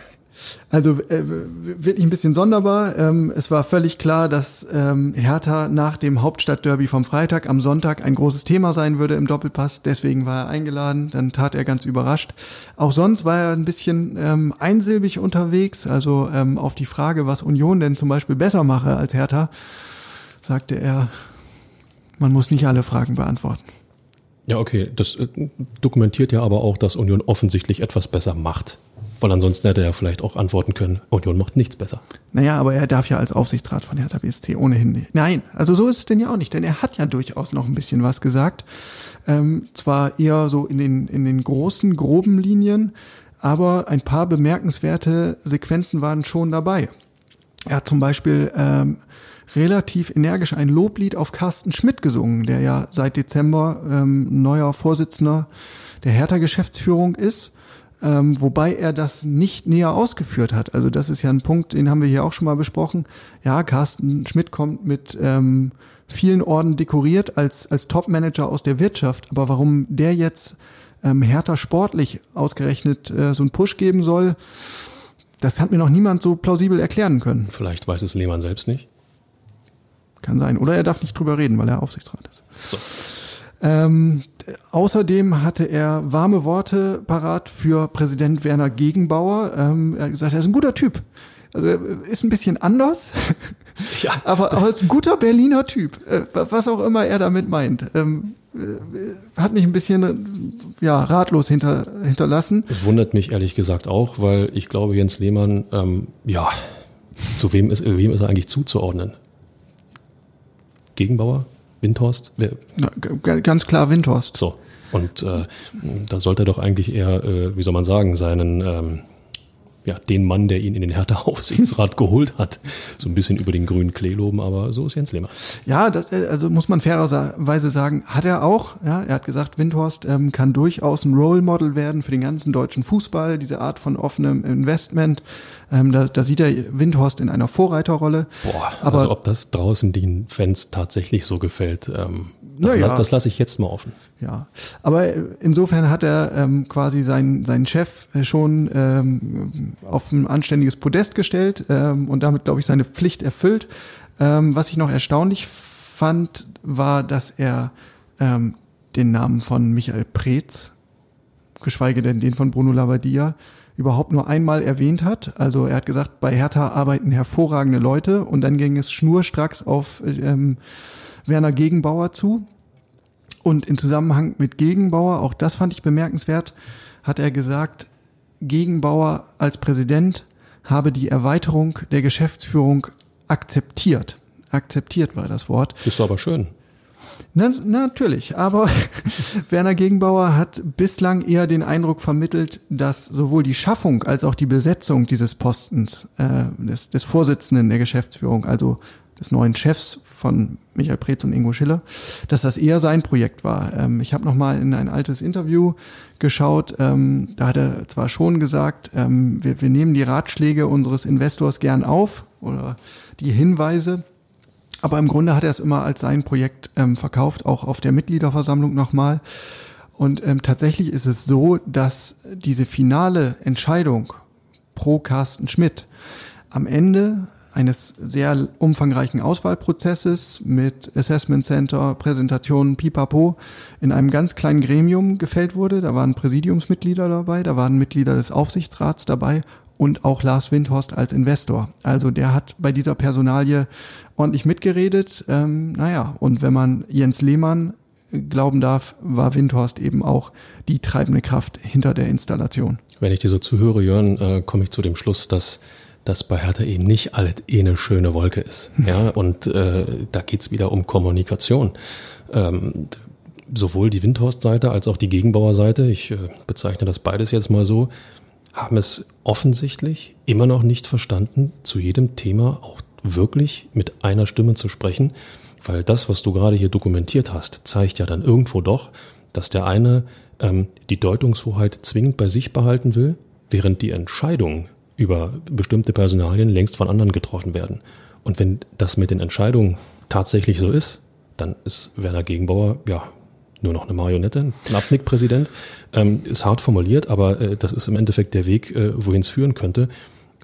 Also äh, wirklich ein bisschen sonderbar. Ähm, es war völlig klar, dass ähm, Hertha nach dem Hauptstadtderby vom Freitag am Sonntag ein großes Thema sein würde im Doppelpass. Deswegen war er eingeladen. Dann tat er ganz überrascht. Auch sonst war er ein bisschen ähm, einsilbig unterwegs. Also ähm, auf die Frage, was Union denn zum Beispiel besser mache als Hertha, sagte er, man muss nicht alle Fragen beantworten. Ja, okay. Das äh, dokumentiert ja aber auch, dass Union offensichtlich etwas besser macht. Weil ansonsten hätte er vielleicht auch antworten können, Union macht nichts besser. Naja, aber er darf ja als Aufsichtsrat von Hertha BSC ohnehin nicht. Nein, also so ist es denn ja auch nicht, denn er hat ja durchaus noch ein bisschen was gesagt. Ähm, zwar eher so in den, in den großen, groben Linien, aber ein paar bemerkenswerte Sequenzen waren schon dabei. Er hat zum Beispiel ähm, relativ energisch ein Loblied auf Carsten Schmidt gesungen, der ja seit Dezember ähm, neuer Vorsitzender der Hertha-Geschäftsführung ist ähm, wobei er das nicht näher ausgeführt hat. Also das ist ja ein Punkt, den haben wir hier auch schon mal besprochen. Ja, Carsten Schmidt kommt mit ähm, vielen Orden dekoriert als, als Top-Manager aus der Wirtschaft. Aber warum der jetzt ähm, härter sportlich ausgerechnet äh, so einen Push geben soll, das hat mir noch niemand so plausibel erklären können. Vielleicht weiß es Lehmann selbst nicht. Kann sein. Oder er darf nicht drüber reden, weil er Aufsichtsrat ist. So. Ähm, außerdem hatte er warme Worte parat für Präsident Werner Gegenbauer. Ähm, er hat gesagt, er ist ein guter Typ. Also er ist ein bisschen anders, [LAUGHS] Ja, [LAUGHS] aber, aber ist ein guter Berliner Typ. Äh, was auch immer er damit meint. Ähm, äh, hat mich ein bisschen ja, ratlos hinter, hinterlassen. Es wundert mich ehrlich gesagt auch, weil ich glaube, Jens Lehmann, ähm, ja, zu wem ist, wem ist er eigentlich zuzuordnen? Gegenbauer? Windhorst? Ganz klar Windhorst. so. Und äh, da sollte er doch eigentlich eher, äh, wie soll man sagen, seinen, ähm, ja, den Mann, der ihn in den Hertha-Aufsichtsrat [LAUGHS] geholt hat, so ein bisschen über den grünen Klee loben, aber so ist Jens Lehmann. Ja, das, äh, also muss man fairerweise sagen, hat er auch. Ja, er hat gesagt, Windhorst ähm, kann durchaus ein Role Model werden für den ganzen deutschen Fußball, diese Art von offenem Investment. Ähm, da, da sieht er Windhorst in einer Vorreiterrolle. Boah, Aber- also ob das draußen den Fans tatsächlich so gefällt, ähm, das, lass, das lasse ich jetzt mal offen. Ja, aber insofern hat er ähm, quasi seinen, seinen Chef äh, schon ähm, auf ein anständiges Podest gestellt ähm, und damit, glaube ich, seine Pflicht erfüllt. Ähm, was ich noch erstaunlich fand, war, dass er ähm, den Namen von Michael Preetz, geschweige denn den von Bruno Labbadia, überhaupt nur einmal erwähnt hat. Also er hat gesagt, bei Hertha arbeiten hervorragende Leute und dann ging es schnurstracks auf ähm, Werner Gegenbauer zu. Und in Zusammenhang mit Gegenbauer, auch das fand ich bemerkenswert, hat er gesagt, Gegenbauer als Präsident habe die Erweiterung der Geschäftsführung akzeptiert. Akzeptiert war das Wort. Ist aber schön. Na, natürlich, aber [LAUGHS] Werner Gegenbauer hat bislang eher den Eindruck vermittelt, dass sowohl die Schaffung als auch die Besetzung dieses Postens, äh, des, des Vorsitzenden der Geschäftsführung, also des neuen Chefs von Michael Preetz und Ingo Schiller, dass das eher sein Projekt war. Ähm, ich habe noch mal in ein altes Interview geschaut. Ähm, da hat er zwar schon gesagt, ähm, wir, wir nehmen die Ratschläge unseres Investors gern auf oder die Hinweise, aber im Grunde hat er es immer als sein Projekt ähm, verkauft, auch auf der Mitgliederversammlung nochmal. Und ähm, tatsächlich ist es so, dass diese finale Entscheidung pro Carsten Schmidt am Ende eines sehr umfangreichen Auswahlprozesses mit Assessment Center, Präsentationen, Pipapo in einem ganz kleinen Gremium gefällt wurde. Da waren Präsidiumsmitglieder dabei, da waren Mitglieder des Aufsichtsrats dabei und auch Lars Windhorst als Investor. Also der hat bei dieser Personalie ordentlich mitgeredet. Ähm, naja, und wenn man Jens Lehmann glauben darf, war Windhorst eben auch die treibende Kraft hinter der Installation. Wenn ich dir so zuhöre, Jörn, äh, komme ich zu dem Schluss, dass dass bei Hertha eben nicht alles eh eine schöne Wolke ist. [LAUGHS] Ja, und äh, da geht's wieder um Kommunikation. Ähm, sowohl die Windhorst-Seite als auch die Gegenbauer-Seite, ich äh, bezeichne das beides jetzt mal so, haben es offensichtlich immer noch nicht verstanden, zu jedem Thema auch wirklich mit einer Stimme zu sprechen, weil das, was du gerade hier dokumentiert hast, zeigt ja dann irgendwo doch, dass der eine ähm, die Deutungshoheit zwingend bei sich behalten will, während die Entscheidungen über bestimmte Personalien längst von anderen getroffen werden. Und wenn das mit den Entscheidungen tatsächlich so ist, dann ist Werner Gegenbauer ja nur noch eine Marionette, ein Abnick-Präsident. Ähm, ist hart formuliert, aber äh, das ist im Endeffekt der Weg, äh, wohin es führen könnte.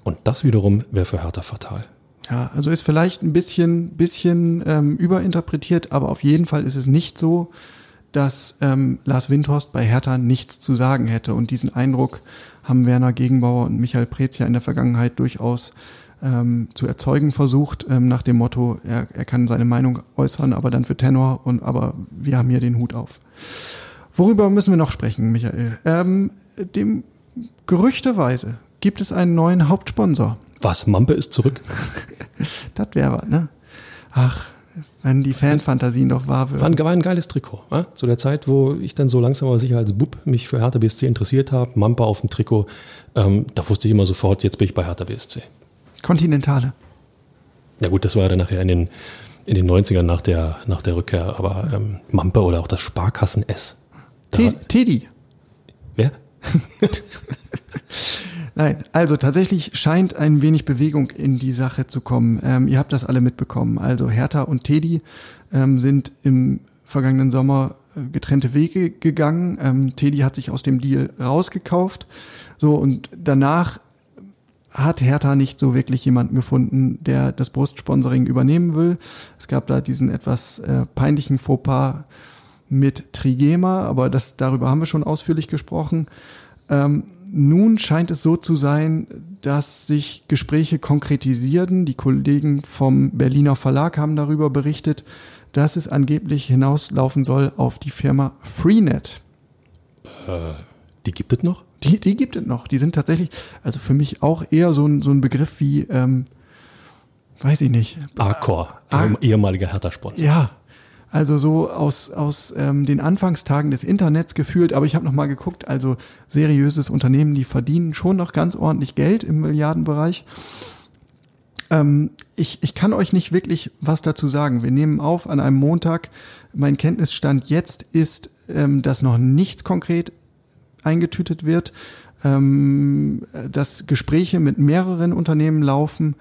Und das wiederum wäre für Hertha fatal. Ja, also ist vielleicht ein bisschen, bisschen ähm, überinterpretiert, aber auf jeden Fall ist es nicht so, dass ähm, Lars Windhorst bei Hertha nichts zu sagen hätte. Und diesen Eindruck haben Werner Gegenbauer und Michael Preetz ja in der Vergangenheit durchaus ähm, zu erzeugen versucht, ähm, nach dem Motto, er, er kann seine Meinung äußern, aber dann für Tenor und aber wir haben hier den Hut auf. Worüber müssen wir noch sprechen, Michael? Ähm, dem Gerüchteweise gibt es einen neuen Hauptsponsor. Was? Mampe ist zurück? [LAUGHS] das wäre was, ne? Ach, wenn die Fanfantasien doch wahr würden. War ein, war ein geiles Trikot. Ja? Zu der Zeit, wo ich dann so langsam aber sicher als Bub mich für Hertha BSC interessiert habe, Mampe auf dem Trikot, ähm, da wusste ich immer sofort, jetzt bin ich bei Hertha BSC. Kontinentale. Ja gut, das war ja dann nachher in den, in den 90ern nach der, nach der Rückkehr, aber ähm, Mampe oder auch das Sparkassen S. Te Teddy. Wer? [LAUGHS] Nein, also tatsächlich scheint ein wenig Bewegung in die Sache zu kommen. Ähm, ihr habt das alle mitbekommen. Also Hertha und Teddy ähm, sind im vergangenen Sommer äh, getrennte Wege gegangen. Ähm, Teddy hat sich aus dem Deal rausgekauft. So, und danach hat Hertha nicht so wirklich jemanden gefunden, der das Brustsponsoring übernehmen will. Es gab da diesen etwas äh, peinlichen Fauxpas mit Trigema, aber das, darüber haben wir schon ausführlich gesprochen. Ähm, nun scheint es so zu sein, dass sich Gespräche konkretisieren. Die Kollegen vom Berliner Verlag haben darüber berichtet, dass es angeblich hinauslaufen soll auf die Firma Freenet. Äh, die gibt es noch? Die, die gibt es noch. Die sind tatsächlich, also für mich auch eher so ein, so ein Begriff wie, ähm, weiß ich nicht. Arcor, ehemaliger Hertha-Sponsor. Ja, also so aus, aus ähm, den Anfangstagen des Internets gefühlt, aber ich habe nochmal geguckt, also seriöses Unternehmen, die verdienen schon noch ganz ordentlich Geld im Milliardenbereich. Ähm, ich, ich kann euch nicht wirklich was dazu sagen. Wir nehmen auf an einem Montag. Mein Kenntnisstand jetzt ist, ähm, dass noch nichts konkret eingetütet wird, ähm, dass Gespräche mit mehreren Unternehmen laufen,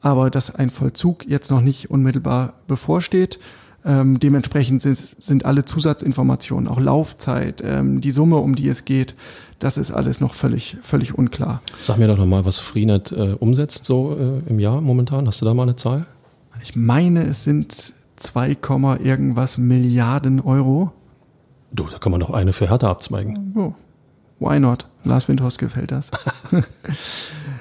aber dass ein Vollzug jetzt noch nicht unmittelbar bevorsteht. Ähm, dementsprechend sind, sind alle Zusatzinformationen, auch Laufzeit, ähm, die Summe, um die es geht, das ist alles noch völlig, völlig unklar. Sag mir doch nochmal, was Freenet äh, umsetzt so äh, im Jahr momentan. Hast du da mal eine Zahl? Ich meine, es sind 2, irgendwas Milliarden Euro. Du, da kann man doch eine für Hertha abzweigen. Oh, why not? Lars Windhorst gefällt das. [LAUGHS]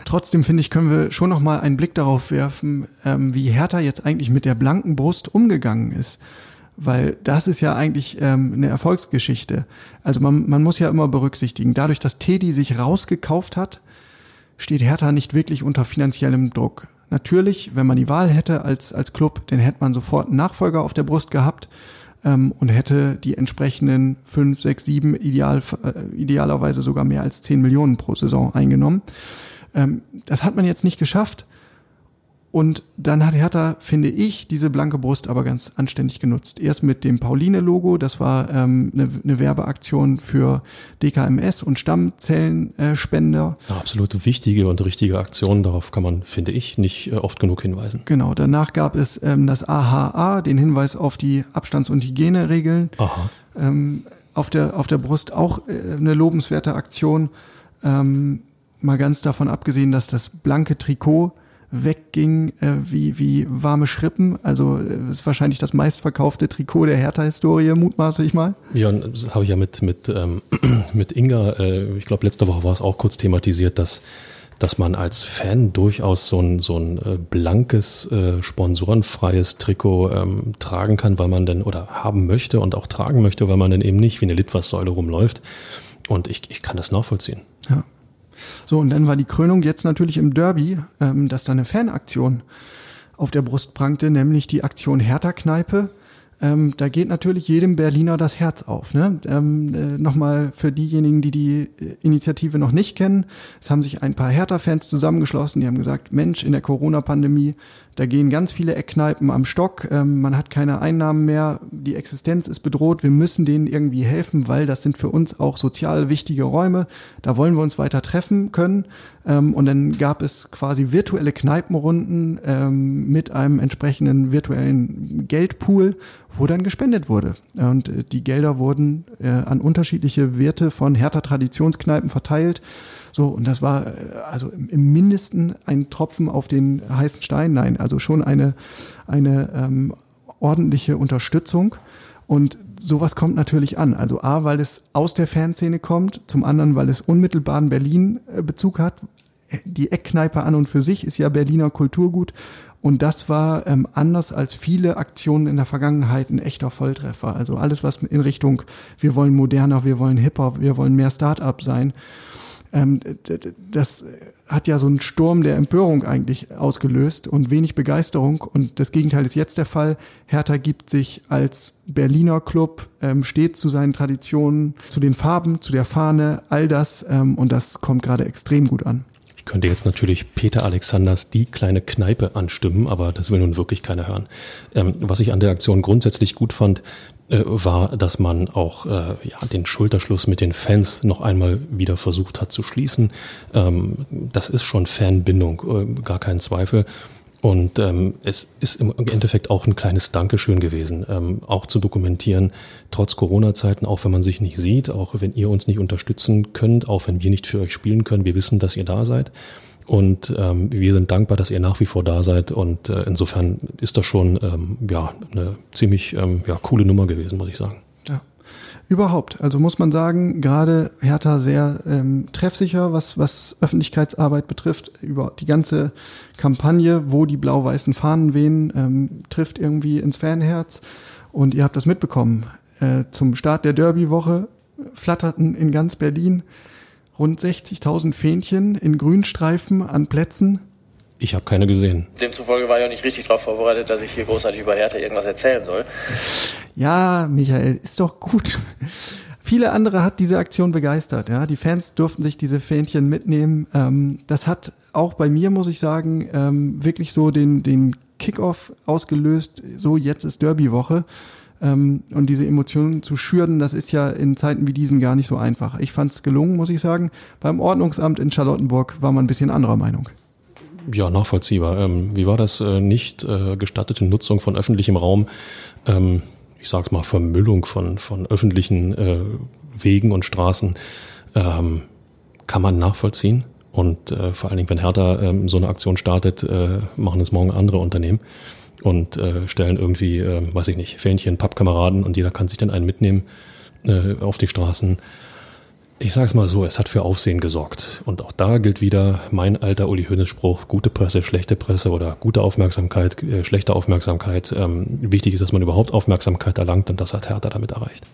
Trotzdem finde ich, können wir schon noch mal einen Blick darauf werfen, ähm, wie Hertha jetzt eigentlich mit der blanken Brust umgegangen ist. Weil das ist ja eigentlich ähm, eine Erfolgsgeschichte. Also man, man muss ja immer berücksichtigen, dadurch, dass Teddy sich rausgekauft hat, steht Hertha nicht wirklich unter finanziellem Druck. Natürlich, wenn man die Wahl hätte als, als Club, dann hätte man sofort einen Nachfolger auf der Brust gehabt ähm, und hätte die entsprechenden fünf, sechs, sieben, ideal, äh, idealerweise sogar mehr als zehn Millionen pro Saison eingenommen. Ähm, das hat man jetzt nicht geschafft. Und dann hat Hertha, finde ich, diese blanke Brust aber ganz anständig genutzt. Erst mit dem Pauline-Logo, das war ähm, eine, eine Werbeaktion für DKMS und Stammzellenspender. Äh, absolut wichtige und richtige Aktion, darauf kann man, finde ich, nicht äh, oft genug hinweisen. Genau, danach gab es ähm, das AHA, den Hinweis auf die Abstands- und Hygieneregeln. Aha. Ähm, auf, der, auf der Brust auch äh, eine lobenswerte Aktion. Ähm, mal ganz davon abgesehen, dass das blanke Trikot wegging äh, wie, wie warme Schrippen. Also äh, ist wahrscheinlich das meistverkaufte Trikot der Hertha-Historie, mutmaße ich mal. Ja, und das habe ich ja mit, mit, ähm, [CLEARS THROAT] mit Inga, äh, ich glaube letzte Woche war es auch kurz thematisiert, dass dass man als Fan durchaus so ein, so ein äh, blankes, äh, sponsorenfreies Trikot ähm, tragen kann, weil man denn oder haben möchte und auch tragen möchte, weil man dann eben nicht wie eine Litfaßsäule rumläuft. Und ich, ich kann das nachvollziehen. Ja. So, und dann war die Krönung jetzt natürlich im Derby, ähm, dass da eine Fanaktion auf der Brust prangte, nämlich die Aktion Hertha-Kneipe. Ähm, da geht natürlich jedem Berliner das Herz auf. Ne? Ähm, äh, Nochmal für diejenigen, die die äh, Initiative noch nicht kennen. Es haben sich ein paar Hertha-Fans zusammengeschlossen, die haben gesagt, Mensch, in der Corona-Pandemie da gehen ganz viele Eckkneipen am Stock. Ähm, man hat keine Einnahmen mehr. Die Existenz ist bedroht. Wir müssen denen irgendwie helfen, weil das sind für uns auch sozial wichtige Räume. Da wollen wir uns weiter treffen können. Ähm, und dann gab es quasi virtuelle Kneipenrunden ähm, mit einem entsprechenden virtuellen Geldpool, wo dann gespendet wurde. Und äh, die Gelder wurden äh, an unterschiedliche Werte von härter Traditionskneipen verteilt. So, und das war äh, also im Mindesten ein Tropfen auf den heißen Stein. Nein, also schon eine, eine ähm, ordentliche Unterstützung. Und sowas kommt natürlich an. Also A, weil es aus der Fanszene kommt, zum anderen, weil es unmittelbaren Berlin äh, hat. Die Eckkneipe an und für sich ist ja Berliner Kulturgut. Und das war ähm, anders als viele Aktionen in der Vergangenheit ein echter Volltreffer. Also alles, was in Richtung, wir wollen moderner, wir wollen hipper, wir wollen mehr Start-up sein das hat ja so einen Sturm der Empörung eigentlich ausgelöst und wenig Begeisterung. Und das Gegenteil ist jetzt der Fall. Hertha gibt sich als Berliner Club, ähm, steht zu seinen Traditionen, zu den Farben, zu der Fahne, all das. Ähm, und das kommt gerade extrem gut an. Ich könnte jetzt natürlich Peter Alexanders die kleine Kneipe anstimmen, aber das will nun wirklich keiner hören. Ähm, was ich an der Aktion grundsätzlich gut fand, äh, war, dass man auch äh, ja, den Schulterschluss mit den Fans noch einmal wieder versucht hat zu schließen. Ähm, das ist schon Fanbindung, äh, gar kein Zweifel. Und ähm, es ist im Endeffekt auch ein kleines Dankeschön gewesen, ähm, auch zu dokumentieren, trotz Corona-Zeiten, auch wenn man sich nicht sieht, auch wenn ihr uns nicht unterstützen könnt, auch wenn wir nicht für euch spielen können, wir wissen, dass ihr da seid. Und ähm, wir sind dankbar, dass ihr nach wie vor da seid. Und äh, insofern ist das schon ähm, ja, eine ziemlich ähm, ja, coole Nummer gewesen, muss ich sagen. Ja. Überhaupt. Also muss man sagen, gerade Hertha sehr ähm, treffsicher, was, was Öffentlichkeitsarbeit betrifft. Über die ganze Kampagne, wo die blau-weißen Fahnen wehen, ähm, trifft irgendwie ins Fanherz. Und ihr habt das mitbekommen. Äh, zum Start der Derby-Woche flatterten in ganz Berlin rund 60.000 Fähnchen in Grünstreifen an Plätzen. Ich habe keine gesehen. Demzufolge war ich auch nicht richtig darauf vorbereitet, dass ich hier großartig über Hertha irgendwas erzählen soll. Ja, Michael, ist doch gut. Viele andere hat diese Aktion begeistert. Ja, die Fans durften sich diese Fähnchen mitnehmen. Ähm, das hat auch bei mir, muss ich sagen, ähm, wirklich so den den Kickoff ausgelöst. So jetzt ist Derby-Woche. Ähm, und diese Emotionen zu schüren, das ist ja in Zeiten wie diesen gar nicht so einfach. Ich fand es gelungen, muss ich sagen. Beim Ordnungsamt in Charlottenburg war man ein bisschen anderer Meinung. Ja, nachvollziehbar. Ähm, wie war das äh, nicht äh, gestattete Nutzung von öffentlichem Raum? Ähm, ich sag's mal, Vermüllung von, von öffentlichen äh, Wegen und Straßen ähm, kann man nachvollziehen. Und äh, vor allen Dingen, wenn Hertha ähm, so eine Aktion startet, äh, machen es morgen andere Unternehmen und äh, stellen irgendwie, äh, weiß ich nicht, Fähnchen, Pappkameraden und jeder kann sich dann einen mitnehmen äh, auf die Straßen. Ich sage es mal so, es hat für Aufsehen gesorgt. Und auch da gilt wieder mein alter Uli Hoeneß Spruch, gute Presse, schlechte Presse oder gute Aufmerksamkeit, äh, schlechte Aufmerksamkeit. Ähm, wichtig ist, dass man überhaupt Aufmerksamkeit erlangt und das hat Hertha damit erreicht.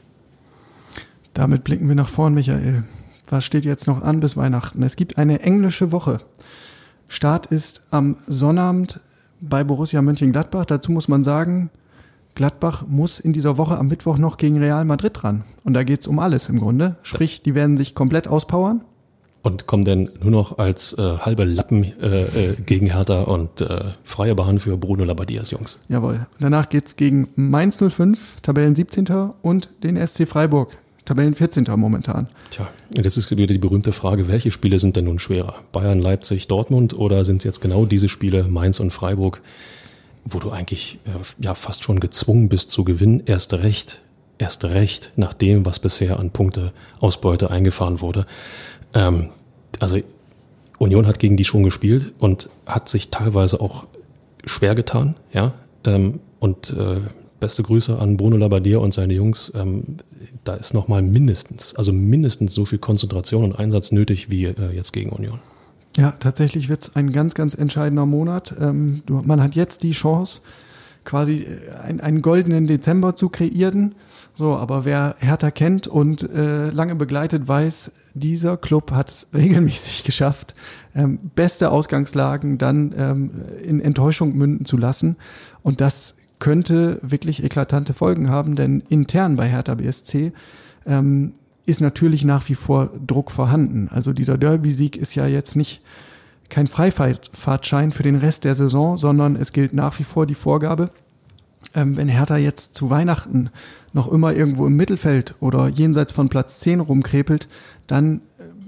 Damit blicken wir nach vorn, Michael. Was steht jetzt noch an bis Weihnachten? Es gibt eine englische Woche. Start ist am Sonnabend bei Borussia Mönchengladbach. Dazu muss man sagen, Gladbach muss in dieser Woche am Mittwoch noch gegen Real Madrid ran. Und da geht's um alles im Grunde. Sprich, die werden sich komplett auspowern. Und kommen denn nur noch als äh, halbe Lappen äh, äh, gegen Hertha und äh, freie Bahn für Bruno Labadias Jungs. Jawohl. Danach geht's gegen Mainz 05, Tabellen 17. und den SC Freiburg, Tabellen 14. momentan. Tja, das ist wieder die berühmte Frage, welche Spiele sind denn nun schwerer? Bayern, Leipzig, Dortmund oder sind es jetzt genau diese Spiele, Mainz und Freiburg, wo du eigentlich äh, ja fast schon gezwungen bist zu gewinnen, erst recht, erst recht nach dem, was bisher an Punkteausbeute eingefahren wurde. Ähm, also Union hat gegen die schon gespielt und hat sich teilweise auch schwer getan, ja. Ähm, und äh, beste Grüße an Bruno Labbadia und seine Jungs. Ähm, da ist nochmal mindestens, also mindestens so viel Konzentration und Einsatz nötig wie äh, jetzt gegen Union. Ja, tatsächlich wird es ein ganz, ganz entscheidender Monat. Ähm, man hat jetzt die Chance, quasi äh, ein, einen goldenen Dezember zu kreieren. So, aber wer Hertha kennt und äh, lange begleitet, weiß, dieser Club hat es [LAUGHS] regelmäßig geschafft, ähm, beste Ausgangslagen dann ähm, in Enttäuschung münden zu lassen. Und das könnte wirklich eklatante Folgen haben, denn intern bei Hertha BSC ähm, ist natürlich nach wie vor Druck vorhanden. Also dieser Derby-Sieg ist ja jetzt nicht kein Freifahrtschein für den Rest der Saison, sondern es gilt nach wie vor die Vorgabe, ähm, wenn Hertha jetzt zu Weihnachten noch immer irgendwo im Mittelfeld oder jenseits von Platz 10 rumkrepelt, dann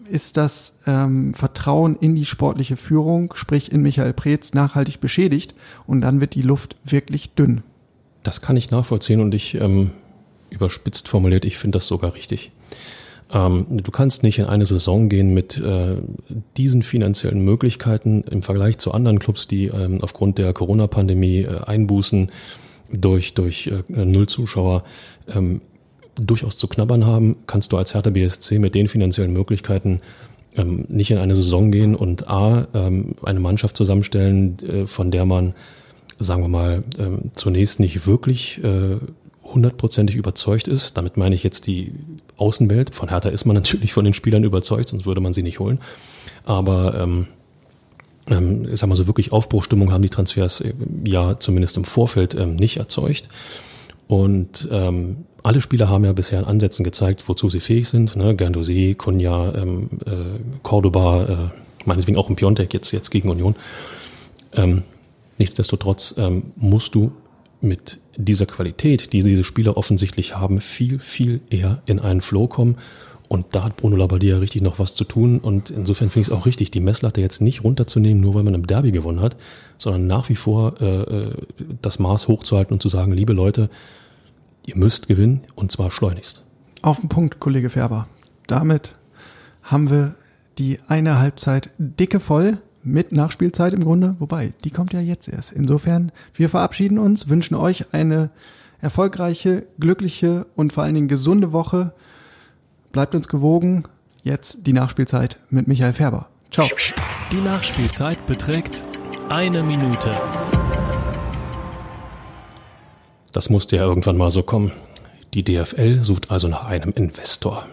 ist das ähm, Vertrauen in die sportliche Führung, sprich in Michael Preetz, nachhaltig beschädigt und dann wird die Luft wirklich dünn. Das kann ich nachvollziehen und ich ähm, überspitzt formuliert, ich finde das sogar richtig. Ähm, du kannst nicht in eine Saison gehen mit äh, diesen finanziellen Möglichkeiten im Vergleich zu anderen Clubs, die ähm, aufgrund der Corona-Pandemie äh, Einbußen durch, durch äh, Null Zuschauer ähm, durchaus zu knabbern haben, kannst du als Hertha BSC mit den finanziellen Möglichkeiten ähm, nicht in eine Saison gehen und A, ähm, eine Mannschaft zusammenstellen, äh, von der man, sagen wir mal, ähm, zunächst nicht wirklich äh, hundertprozentig überzeugt ist. Damit meine ich jetzt die Außenwelt. Von Hertha ist man natürlich von den Spielern überzeugt, sonst würde man sie nicht holen. Aber ähm, ähm, ich sag mal so wirklich Aufbruchstimmung haben die Transfers äh, ja zumindest im Vorfeld ähm, nicht erzeugt. Und ähm, alle Spieler haben ja bisher in Ansätzen gezeigt, wozu sie fähig sind. Ne? Gandosé, Kunja, ähm, äh, Cordoba, äh, meinetwegen auch ein Piontek jetzt, jetzt gegen Union. Ähm, nichtsdestotrotz ähm, musst du mit dieser Qualität, die diese Spieler offensichtlich haben, viel, viel eher in einen Flow kommen und da hat Bruno Labbadia richtig noch was zu tun. Und insofern finde ich es auch richtig, die Messlatte jetzt nicht runterzunehmen, nur weil man im Derby gewonnen hat, sondern nach wie vor äh, äh, das Maß hochzuhalten und zu sagen, liebe Leute, ihr müsst gewinnen und zwar schleunigst. Auf den Punkt, Kollege Färber. Damit haben wir die eine Halbzeit dicke voll mit Nachspielzeit im Grunde. Wobei, die kommt ja jetzt erst. Insofern, wir verabschieden uns, wünschen euch eine erfolgreiche, glückliche und vor allen Dingen gesunde Woche. Bleibt uns gewogen. Jetzt die Nachspielzeit mit Michael Färber. Ciao. Die Nachspielzeit beträgt eine Minute. Das musste ja irgendwann mal so kommen. Die DFL sucht also nach einem Investor.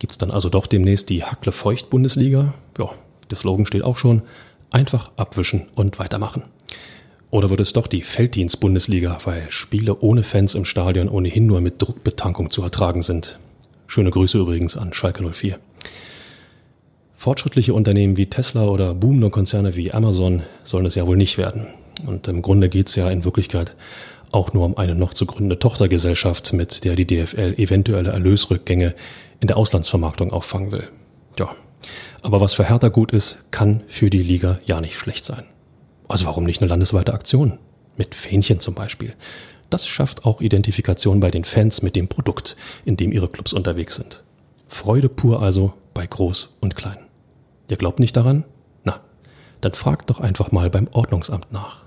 Gibt's dann also doch demnächst die Hackle-Feucht-Bundesliga? Ja, der Slogan steht auch schon. Einfach abwischen und weitermachen. Oder wird es doch die Felddienst-Bundesliga, weil Spiele ohne Fans im Stadion ohnehin nur mit Druckbetankung zu ertragen sind? Schöne Grüße übrigens an Schalke 04. Fortschrittliche Unternehmen wie Tesla oder boomende Konzerne wie Amazon sollen es ja wohl nicht werden. Und im Grunde geht es ja in Wirklichkeit auch nur um eine noch zu gründende Tochtergesellschaft, mit der die DFL eventuelle Erlösrückgänge in der Auslandsvermarktung auffangen will. Ja, aber was für Hertha gut ist, kann für die Liga ja nicht schlecht sein. Also warum nicht eine landesweite Aktion? Mit Fähnchen zum Beispiel. Das schafft auch Identifikation bei den Fans mit dem Produkt, in dem ihre Clubs unterwegs sind. Freude pur also bei Groß und Klein. Ihr glaubt nicht daran? Na, dann fragt doch einfach mal beim Ordnungsamt nach.